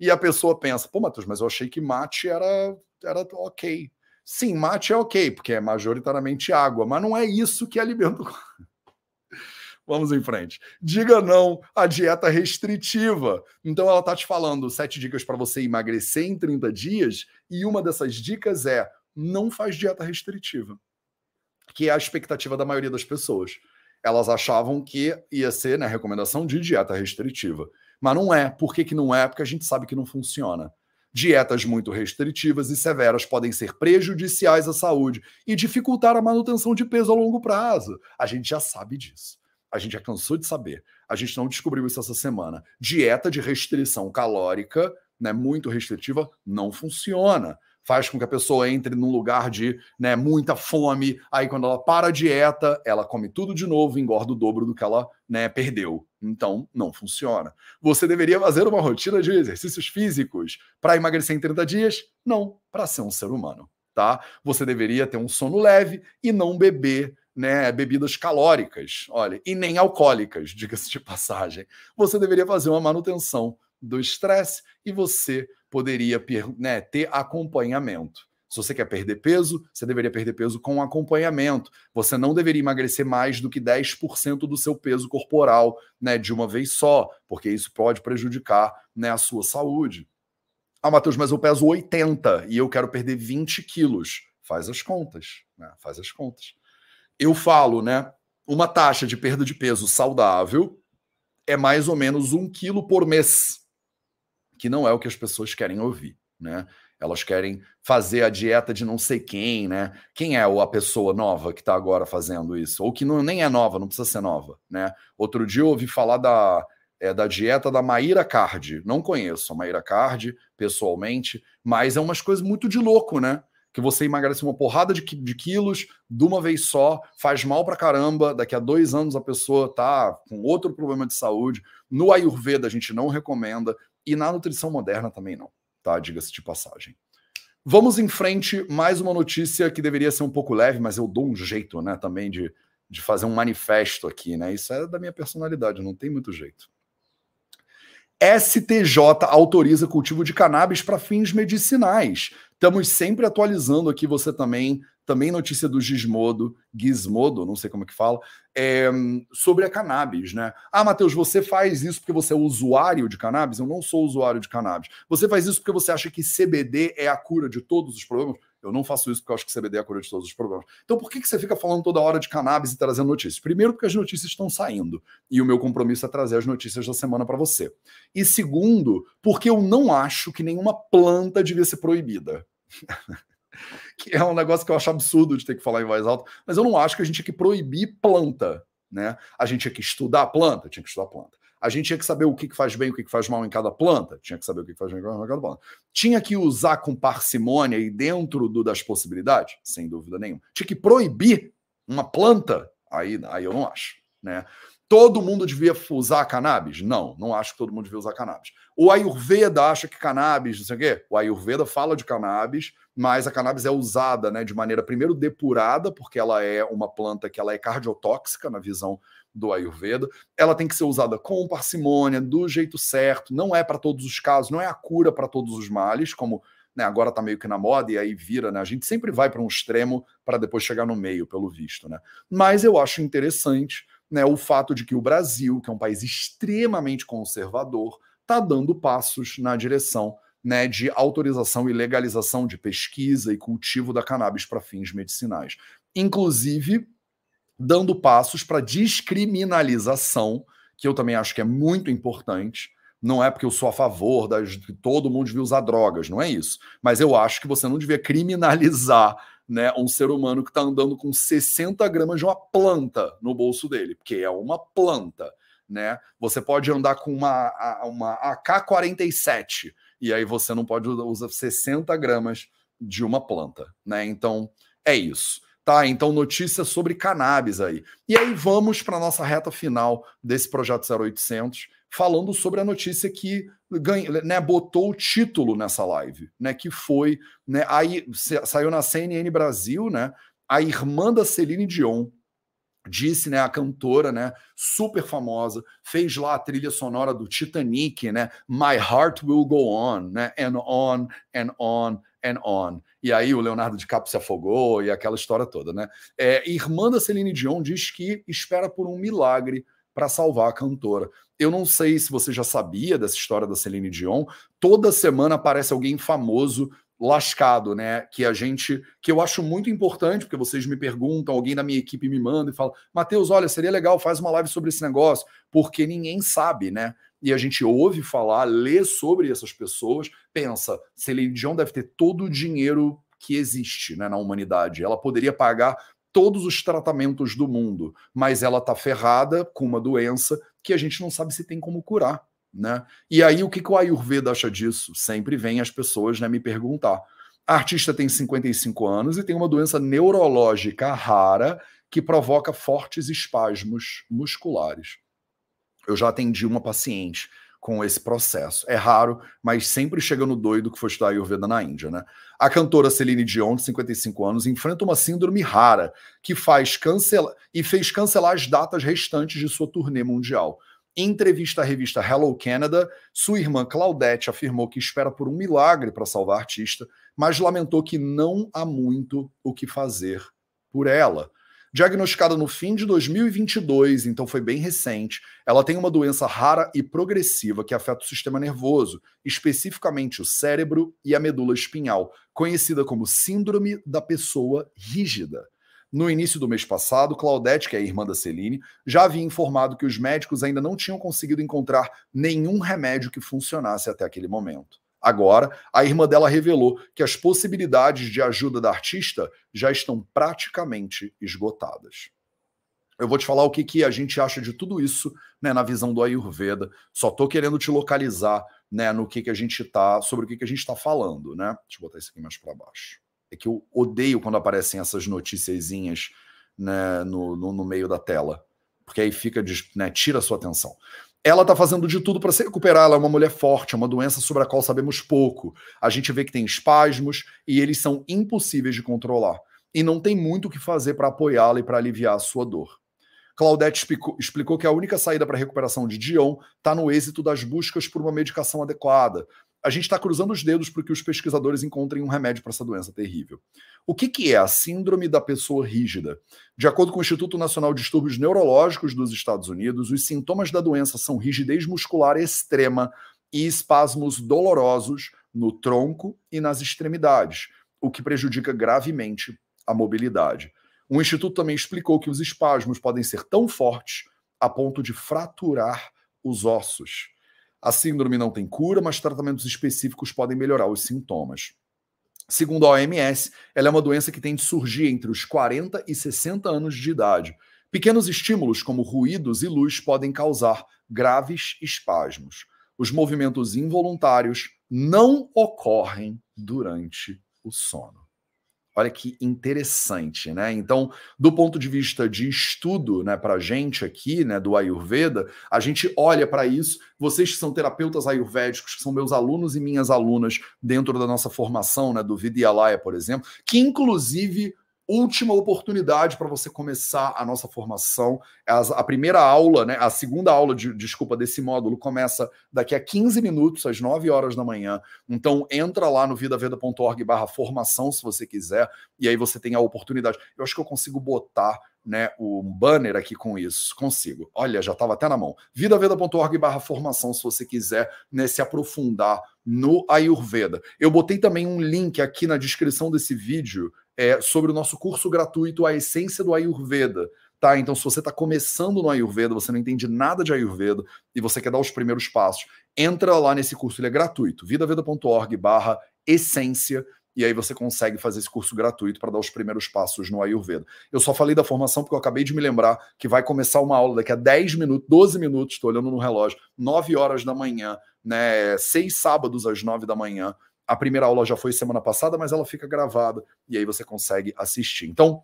E a pessoa pensa, pô, Matheus, mas eu achei que mate era, era ok. Sim, mate é ok, porque é majoritariamente água, mas não é isso que alimenta Vamos em frente. Diga não à dieta restritiva. Então, ela está te falando sete dicas para você emagrecer em 30 dias, e uma dessas dicas é não faz dieta restritiva, que é a expectativa da maioria das pessoas. Elas achavam que ia ser né, recomendação de dieta restritiva. Mas não é. Por que, que não é? Porque a gente sabe que não funciona. Dietas muito restritivas e severas podem ser prejudiciais à saúde e dificultar a manutenção de peso a longo prazo. A gente já sabe disso a gente já cansou de saber. A gente não descobriu isso essa semana. Dieta de restrição calórica, né, muito restritiva, não funciona. Faz com que a pessoa entre num lugar de né, muita fome. Aí, quando ela para a dieta, ela come tudo de novo, engorda o dobro do que ela né, perdeu. Então, não funciona. Você deveria fazer uma rotina de exercícios físicos para emagrecer em 30 dias? Não, para ser um ser humano. Tá? Você deveria ter um sono leve e não beber né, bebidas calóricas, olha, e nem alcoólicas, diga-se de passagem. Você deveria fazer uma manutenção do estresse e você poderia né, ter acompanhamento. Se você quer perder peso, você deveria perder peso com acompanhamento. Você não deveria emagrecer mais do que 10% do seu peso corporal, né, de uma vez só, porque isso pode prejudicar, né, a sua saúde. Ah, Matheus, mas eu peso 80 e eu quero perder 20 quilos. Faz as contas, né? Faz as contas eu falo, né? Uma taxa de perda de peso saudável é mais ou menos um quilo por mês, que não é o que as pessoas querem ouvir, né? Elas querem fazer a dieta de não sei quem, né? Quem é a pessoa nova que está agora fazendo isso? Ou que não, nem é nova, não precisa ser nova, né? Outro dia eu ouvi falar da, é, da dieta da Maíra Card. Não conheço a Maíra Card pessoalmente, mas é umas coisas muito de louco, né? que você emagrece uma porrada de, de quilos de uma vez só, faz mal pra caramba, daqui a dois anos a pessoa tá com outro problema de saúde. No Ayurveda a gente não recomenda, e na nutrição moderna também não, tá? Diga-se de passagem. Vamos em frente, mais uma notícia que deveria ser um pouco leve, mas eu dou um jeito, né, também de, de fazer um manifesto aqui, né? Isso é da minha personalidade, não tem muito jeito. STJ autoriza cultivo de cannabis para fins medicinais. Estamos sempre atualizando aqui você também, também notícia do Gizmodo, Gizmodo, não sei como é que fala, é, sobre a cannabis, né? Ah, Matheus, você faz isso porque você é usuário de cannabis? Eu não sou usuário de cannabis. Você faz isso porque você acha que CBD é a cura de todos os problemas? Eu não faço isso porque eu acho que CBD é a cura de todos os problemas. Então por que, que você fica falando toda hora de cannabis e trazendo notícias? Primeiro, porque as notícias estão saindo. E o meu compromisso é trazer as notícias da semana para você. E segundo, porque eu não acho que nenhuma planta devia ser proibida. que é um negócio que eu acho absurdo de ter que falar em voz alta, mas eu não acho que a gente tinha que proibir planta. Né? A gente tinha que estudar a planta, tinha que estudar a planta. A gente tinha que saber o que faz bem e o que faz mal em cada planta. Tinha que saber o que faz bem em cada planta. Tinha que usar com parcimônia e dentro do, das possibilidades? Sem dúvida nenhuma. Tinha que proibir uma planta? Aí, aí eu não acho. Né? Todo mundo devia usar cannabis? Não, não acho que todo mundo devia usar cannabis. O Ayurveda acha que cannabis, não sei o quê. O Ayurveda fala de cannabis, mas a cannabis é usada né, de maneira, primeiro, depurada, porque ela é uma planta que ela é cardiotóxica na visão do Ayurveda. Ela tem que ser usada com parcimônia, do jeito certo, não é para todos os casos, não é a cura para todos os males, como né, agora está meio que na moda e aí vira, né? A gente sempre vai para um extremo para depois chegar no meio, pelo visto, né? Mas eu acho interessante né, o fato de que o Brasil, que é um país extremamente conservador, está dando passos na direção né, de autorização e legalização de pesquisa e cultivo da cannabis para fins medicinais. Inclusive, dando passos para descriminalização, que eu também acho que é muito importante. Não é porque eu sou a favor de que todo mundo devia usar drogas, não é isso. Mas eu acho que você não devia criminalizar né, um ser humano que está andando com 60 gramas de uma planta no bolso dele, porque é uma planta. Né? Você pode andar com uma, uma AK-47 e aí você não pode usar 60 gramas de uma planta. Né? Então, é isso. Tá, então notícias sobre cannabis aí. E aí vamos para nossa reta final desse projeto 0800, falando sobre a notícia que ganha, né, botou o título nessa live, né, que foi, né, aí saiu na CNN Brasil, né, a irmã da Celine Dion disse, né, a cantora, né, super famosa, fez lá a trilha sonora do Titanic, né, My Heart Will Go On, né, and on and on and on. E aí o Leonardo DiCaprio se afogou e aquela história toda, né? É, irmã da Celine Dion diz que espera por um milagre para salvar a cantora. Eu não sei se você já sabia dessa história da Celine Dion. Toda semana aparece alguém famoso lascado, né? Que a gente, que eu acho muito importante, porque vocês me perguntam, alguém da minha equipe me manda e fala: Matheus, olha, seria legal, faz uma live sobre esse negócio, porque ninguém sabe, né? E a gente ouve falar, lê sobre essas pessoas, pensa, Celine Dion deve ter todo o dinheiro que existe né, na humanidade. Ela poderia pagar todos os tratamentos do mundo, mas ela tá ferrada com uma doença que a gente não sabe se tem como curar. Né? E aí, o que, que o Ayurveda acha disso? Sempre vem as pessoas né, me perguntar. A artista tem 55 anos e tem uma doença neurológica rara que provoca fortes espasmos musculares. Eu já atendi uma paciente com esse processo. É raro, mas sempre chega no doido que foi estudar Ayurveda na Índia, né? A cantora Celine Dion, de 55 anos, enfrenta uma síndrome rara que faz cancelar e fez cancelar as datas restantes de sua turnê mundial. Em entrevista à revista Hello Canada, sua irmã Claudette afirmou que espera por um milagre para salvar a artista, mas lamentou que não há muito o que fazer por ela. Diagnosticada no fim de 2022, então foi bem recente, ela tem uma doença rara e progressiva que afeta o sistema nervoso, especificamente o cérebro e a medula espinhal, conhecida como Síndrome da Pessoa Rígida. No início do mês passado, Claudette, que é a irmã da Celine, já havia informado que os médicos ainda não tinham conseguido encontrar nenhum remédio que funcionasse até aquele momento. Agora, a irmã dela revelou que as possibilidades de ajuda da artista já estão praticamente esgotadas. Eu vou te falar o que, que a gente acha de tudo isso né, na visão do Ayurveda. Só estou querendo te localizar né, no que, que a gente está, sobre o que, que a gente está falando. Né? Deixa eu botar isso aqui mais para baixo é que eu odeio quando aparecem essas noticiazinhas né, no, no, no, meio da tela, porque aí fica, né, tira a sua atenção. Ela está fazendo de tudo para se recuperar. Ela é uma mulher forte, é uma doença sobre a qual sabemos pouco. A gente vê que tem espasmos e eles são impossíveis de controlar. E não tem muito o que fazer para apoiá-la e para aliviar a sua dor. Claudette explicou, explicou que a única saída para a recuperação de Dion está no êxito das buscas por uma medicação adequada, a gente está cruzando os dedos para que os pesquisadores encontrem um remédio para essa doença terrível. O que, que é a síndrome da pessoa rígida? De acordo com o Instituto Nacional de Distúrbios Neurológicos dos Estados Unidos, os sintomas da doença são rigidez muscular extrema e espasmos dolorosos no tronco e nas extremidades. o que prejudica gravemente a mobilidade. O Instituto também explicou que os espasmos podem ser tão fortes a ponto de fraturar os ossos. A síndrome não tem cura, mas tratamentos específicos podem melhorar os sintomas. Segundo a OMS, ela é uma doença que tem de surgir entre os 40 e 60 anos de idade. Pequenos estímulos, como ruídos e luz, podem causar graves espasmos. Os movimentos involuntários não ocorrem durante o sono. Olha que interessante, né? Então, do ponto de vista de estudo, né, para gente aqui, né, do Ayurveda, a gente olha para isso. Vocês que são terapeutas ayurvédicos, que são meus alunos e minhas alunas dentro da nossa formação, né, do Vidyalaya, por exemplo, que inclusive última oportunidade para você começar a nossa formação. A, primeira aula, né, a segunda aula, de, desculpa, desse módulo começa daqui a 15 minutos, às 9 horas da manhã. Então, entra lá no vidaveda.org barra formação, se você quiser, e aí você tem a oportunidade. Eu acho que eu consigo botar né, um banner aqui com isso. Consigo. Olha, já estava até na mão. vidaveda.org barra formação, se você quiser né, se aprofundar no Ayurveda. Eu botei também um link aqui na descrição desse vídeo é, sobre o nosso curso gratuito A Essência do Ayurveda. Tá? Então, se você está começando no Ayurveda, você não entende nada de Ayurveda e você quer dar os primeiros passos, entra lá nesse curso, ele é gratuito, vidaveda.org barra essência, e aí você consegue fazer esse curso gratuito para dar os primeiros passos no Ayurveda. Eu só falei da formação porque eu acabei de me lembrar que vai começar uma aula daqui a 10 minutos, 12 minutos, estou olhando no relógio, 9 horas da manhã, né? Seis sábados às 9 da manhã, a primeira aula já foi semana passada, mas ela fica gravada e aí você consegue assistir. Então,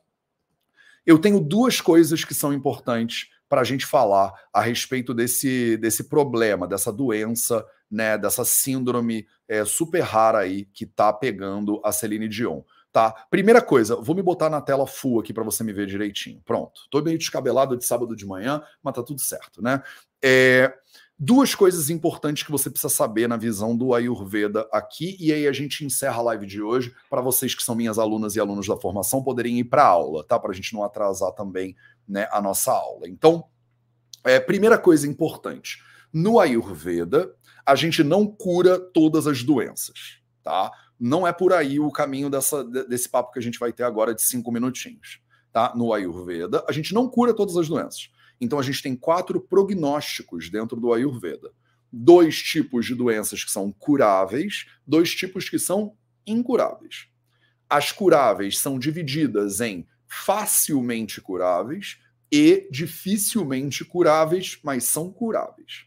eu tenho duas coisas que são importantes para a gente falar a respeito desse, desse problema, dessa doença, né, dessa síndrome é, super rara aí que tá pegando a Celine Dion. Tá? Primeira coisa, vou me botar na tela full aqui para você me ver direitinho. Pronto. Tô meio descabelado de sábado de manhã, mas tá tudo certo, né? É, Duas coisas importantes que você precisa saber na visão do Ayurveda aqui, e aí a gente encerra a live de hoje para vocês que são minhas alunas e alunos da formação poderem ir para a aula, tá? Para a gente não atrasar também né, a nossa aula. Então, é, primeira coisa importante: no Ayurveda, a gente não cura todas as doenças, tá? Não é por aí o caminho dessa, desse papo que a gente vai ter agora de cinco minutinhos, tá? No Ayurveda, a gente não cura todas as doenças. Então a gente tem quatro prognósticos dentro do Ayurveda. Dois tipos de doenças que são curáveis, dois tipos que são incuráveis. As curáveis são divididas em facilmente curáveis e dificilmente curáveis, mas são curáveis.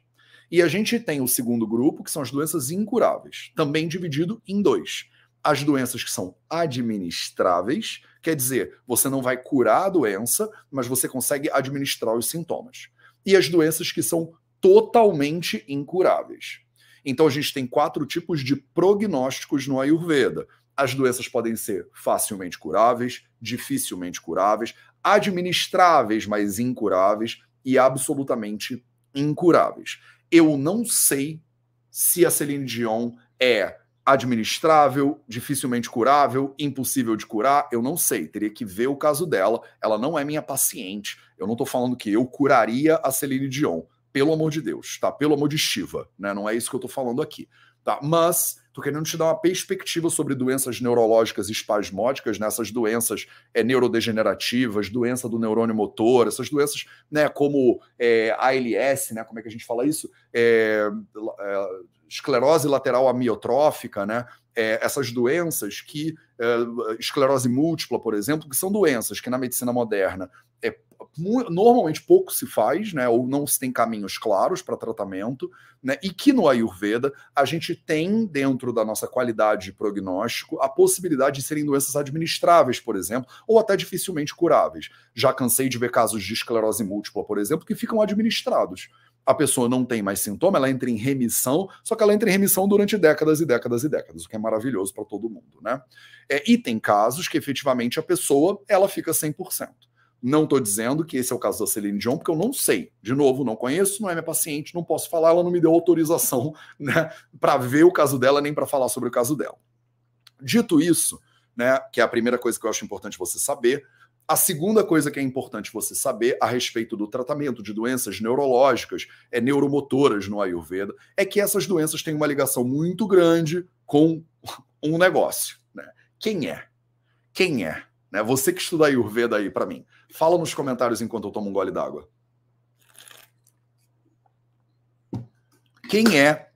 E a gente tem o segundo grupo, que são as doenças incuráveis, também dividido em dois. As doenças que são administráveis Quer dizer, você não vai curar a doença, mas você consegue administrar os sintomas. E as doenças que são totalmente incuráveis. Então a gente tem quatro tipos de prognósticos no Ayurveda. As doenças podem ser facilmente curáveis, dificilmente curáveis, administráveis, mas incuráveis e absolutamente incuráveis. Eu não sei se a Celine Dion é administrável, dificilmente curável, impossível de curar, eu não sei, teria que ver o caso dela. Ela não é minha paciente. Eu não estou falando que eu curaria a Celine Dion, pelo amor de Deus, tá? Pelo amor de Shiva, né? Não é isso que eu estou falando aqui, tá? Mas tô querendo te dar uma perspectiva sobre doenças neurológicas espasmódicas, nessas né? doenças é, neurodegenerativas, doença do neurônio motor, essas doenças, né, como é, ALS, né, como é que a gente fala isso? É, é, esclerose lateral amiotrófica, né? É, essas doenças que, é, esclerose múltipla, por exemplo, que são doenças que na medicina moderna é, normalmente pouco se faz, né, ou não se tem caminhos claros para tratamento, né, e que no Ayurveda a gente tem dentro da nossa qualidade de prognóstico a possibilidade de serem doenças administráveis, por exemplo, ou até dificilmente curáveis. Já cansei de ver casos de esclerose múltipla, por exemplo, que ficam administrados a pessoa não tem mais sintoma, ela entra em remissão, só que ela entra em remissão durante décadas e décadas e décadas, o que é maravilhoso para todo mundo, né? É, e tem casos que efetivamente a pessoa ela fica 100%. Não estou dizendo que esse é o caso da Celine Dion, porque eu não sei. De novo, não conheço, não é minha paciente, não posso falar, ela não me deu autorização né, para ver o caso dela, nem para falar sobre o caso dela. Dito isso, né, que é a primeira coisa que eu acho importante você saber, a segunda coisa que é importante você saber a respeito do tratamento de doenças neurológicas, é neuromotoras no Ayurveda, é que essas doenças têm uma ligação muito grande com um negócio, né? Quem é? Quem é? Né? Você que estuda Ayurveda aí para mim. Fala nos comentários enquanto eu tomo um gole d'água. Quem é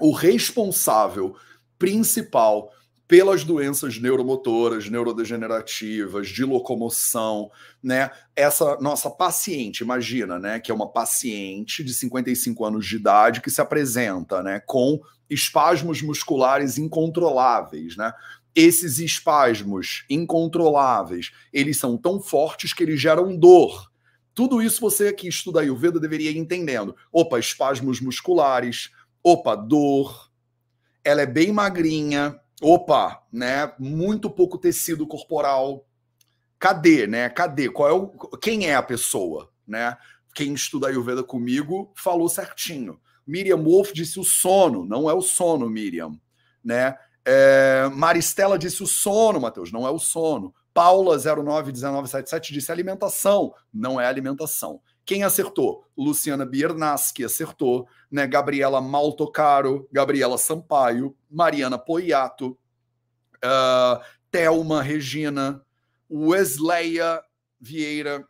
o responsável principal pelas doenças neuromotoras, neurodegenerativas, de locomoção, né? Essa nossa paciente, imagina, né, que é uma paciente de 55 anos de idade que se apresenta, né, com espasmos musculares incontroláveis, né? Esses espasmos incontroláveis, eles são tão fortes que eles geram dor. Tudo isso você que estuda Ayurveda deveria ir entendendo. Opa, espasmos musculares, opa, dor. Ela é bem magrinha, opa, né? Muito pouco tecido corporal. Cadê, né? Cadê? Qual é o quem é a pessoa, né? Quem estuda Ayurveda comigo falou certinho. Miriam Wolf disse o sono, não é o sono, Miriam, né? É, Maristela disse o sono, Matheus, não é o sono. Paula 091977 disse alimentação, não é alimentação. Quem acertou? Luciana Biernaski acertou, né? Gabriela Maltocaro, Gabriela Sampaio, Mariana Poiato, uh, Thelma Regina, Wesleia Vieira.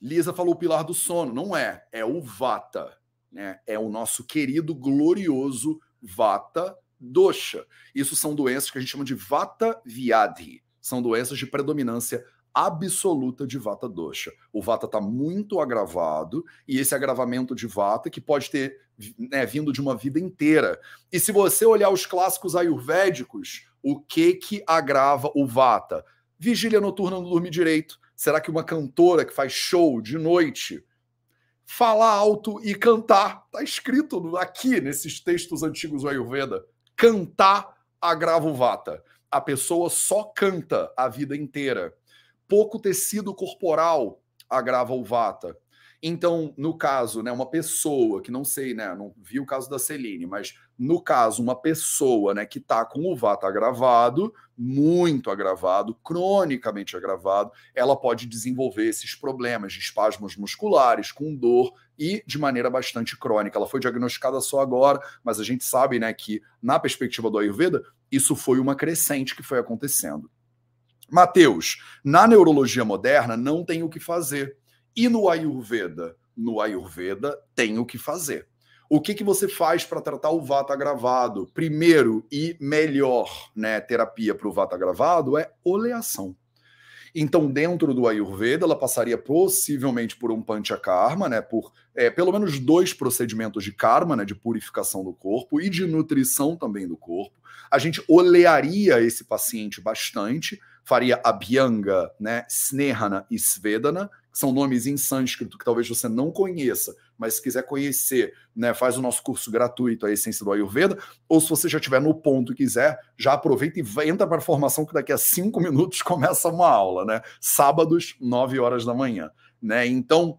Lisa falou o pilar do sono. Não é, é o Vata. Né? É o nosso querido, glorioso Vata Dosha. Isso são doenças que a gente chama de Vata Vyadhi. São doenças de predominância absoluta de vata dosha. O vata está muito agravado e esse agravamento de vata que pode ter né, vindo de uma vida inteira. E se você olhar os clássicos ayurvédicos, o que que agrava o vata? Vigília noturna não dormir direito. Será que uma cantora que faz show de noite falar alto e cantar, está escrito aqui nesses textos antigos do Ayurveda, cantar agrava o vata. A pessoa só canta a vida inteira pouco tecido corporal agrava o vata. Então, no caso, né, uma pessoa que não sei, né, não vi o caso da Celine, mas no caso, uma pessoa, né, que está com o vata agravado, muito agravado, cronicamente agravado, ela pode desenvolver esses problemas de espasmos musculares, com dor e de maneira bastante crônica. Ela foi diagnosticada só agora, mas a gente sabe, né, que na perspectiva do Ayurveda, isso foi uma crescente que foi acontecendo. Mateus, na neurologia moderna não tem o que fazer. E no Ayurveda? No Ayurveda tem o que fazer. O que, que você faz para tratar o vata agravado? Primeiro e melhor né, terapia para o vata agravado é oleação. Então, dentro do Ayurveda, ela passaria possivelmente por um panchakarma, né, por é, pelo menos dois procedimentos de karma, né, de purificação do corpo e de nutrição também do corpo. A gente olearia esse paciente bastante faria Abhyanga, né, Snehana e Svedana, que são nomes em sânscrito que talvez você não conheça, mas se quiser conhecer, né, faz o nosso curso gratuito, a Essência do Ayurveda, ou se você já estiver no ponto e quiser, já aproveita e entra para a formação que daqui a cinco minutos começa uma aula, né? Sábados, nove horas da manhã, né? Então,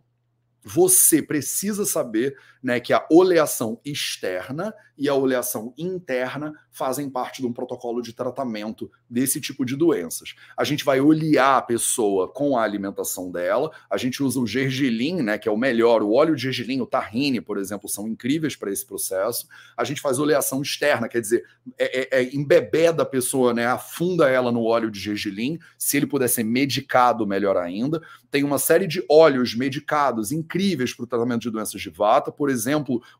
você precisa saber né, que a oleação externa e a oleação interna fazem parte de um protocolo de tratamento desse tipo de doenças. A gente vai olear a pessoa com a alimentação dela, a gente usa o gergelim, né, que é o melhor, o óleo de gergelim, o tahine, por exemplo, são incríveis para esse processo. A gente faz oleação externa, quer dizer, é, é, é a pessoa, né, afunda ela no óleo de gergelim, se ele puder ser medicado, melhor ainda. Tem uma série de óleos medicados incríveis para o tratamento de doenças de vata, por exemplo,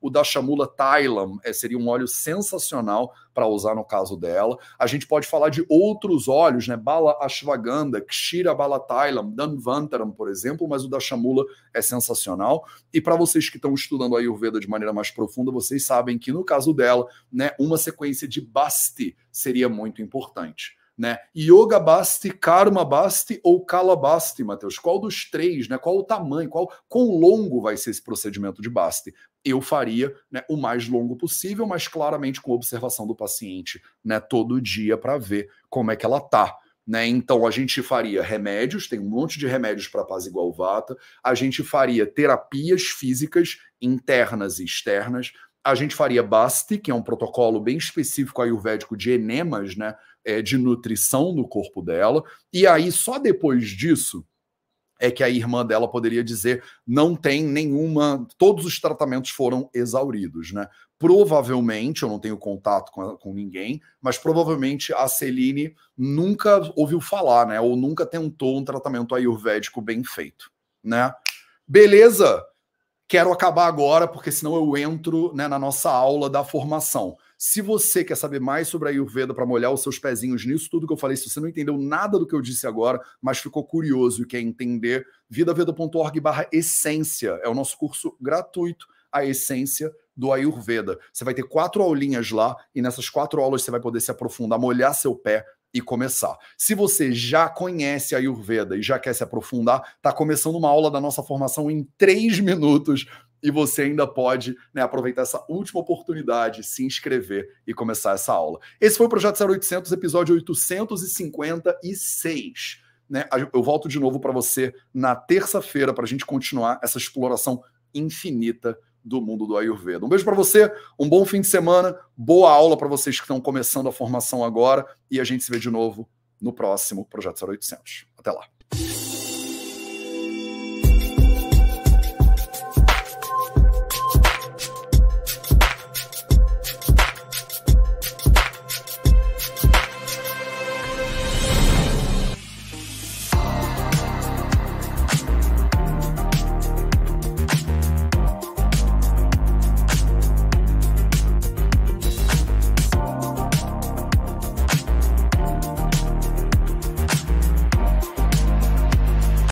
o da chamula Thailam, é, seria um óleo sensacional para usar no caso dela. A gente pode falar de outros óleos, né? Bala Ashwagandha, Kshira Bala Thailam, Danvantaram, por exemplo, mas o da chamula é sensacional. E para vocês que estão estudando a Ayurveda de maneira mais profunda, vocês sabem que no caso dela, né, uma sequência de Basti seria muito importante né? Yoga Basti, Karma Basti ou Kala Basti, Matheus? Qual dos três, né? Qual o tamanho, qual quão longo vai ser esse procedimento de Basti? Eu faria né, o mais longo possível, mas claramente com observação do paciente, né? Todo dia para ver como é que ela tá. Né? Então a gente faria remédios, tem um monte de remédios para paz igual vata, a gente faria terapias físicas internas e externas, a gente faria BASTI, que é um protocolo bem específico ayurvédico de enemas, né? É, de nutrição no corpo dela. E aí, só depois disso, é que a irmã dela poderia dizer não tem nenhuma, todos os tratamentos foram exauridos, né? Provavelmente, eu não tenho contato com, com ninguém, mas provavelmente a Celine nunca ouviu falar, né? Ou nunca tentou um tratamento ayurvédico bem feito, né? Beleza? Quero acabar agora, porque senão eu entro né, na nossa aula da formação. Se você quer saber mais sobre a Ayurveda para molhar os seus pezinhos nisso tudo que eu falei, se você não entendeu nada do que eu disse agora, mas ficou curioso e quer entender, vidaveda.org barra essência é o nosso curso gratuito, a essência do Ayurveda. Você vai ter quatro aulinhas lá e nessas quatro aulas você vai poder se aprofundar, molhar seu pé e começar. Se você já conhece a Ayurveda e já quer se aprofundar, está começando uma aula da nossa formação em três minutos e você ainda pode né, aproveitar essa última oportunidade, se inscrever e começar essa aula. Esse foi o Projeto 0800, episódio 856. Né? Eu volto de novo para você na terça-feira para a gente continuar essa exploração infinita do mundo do Ayurveda. Um beijo para você, um bom fim de semana, boa aula para vocês que estão começando a formação agora e a gente se vê de novo no próximo Projeto 0800. Até lá.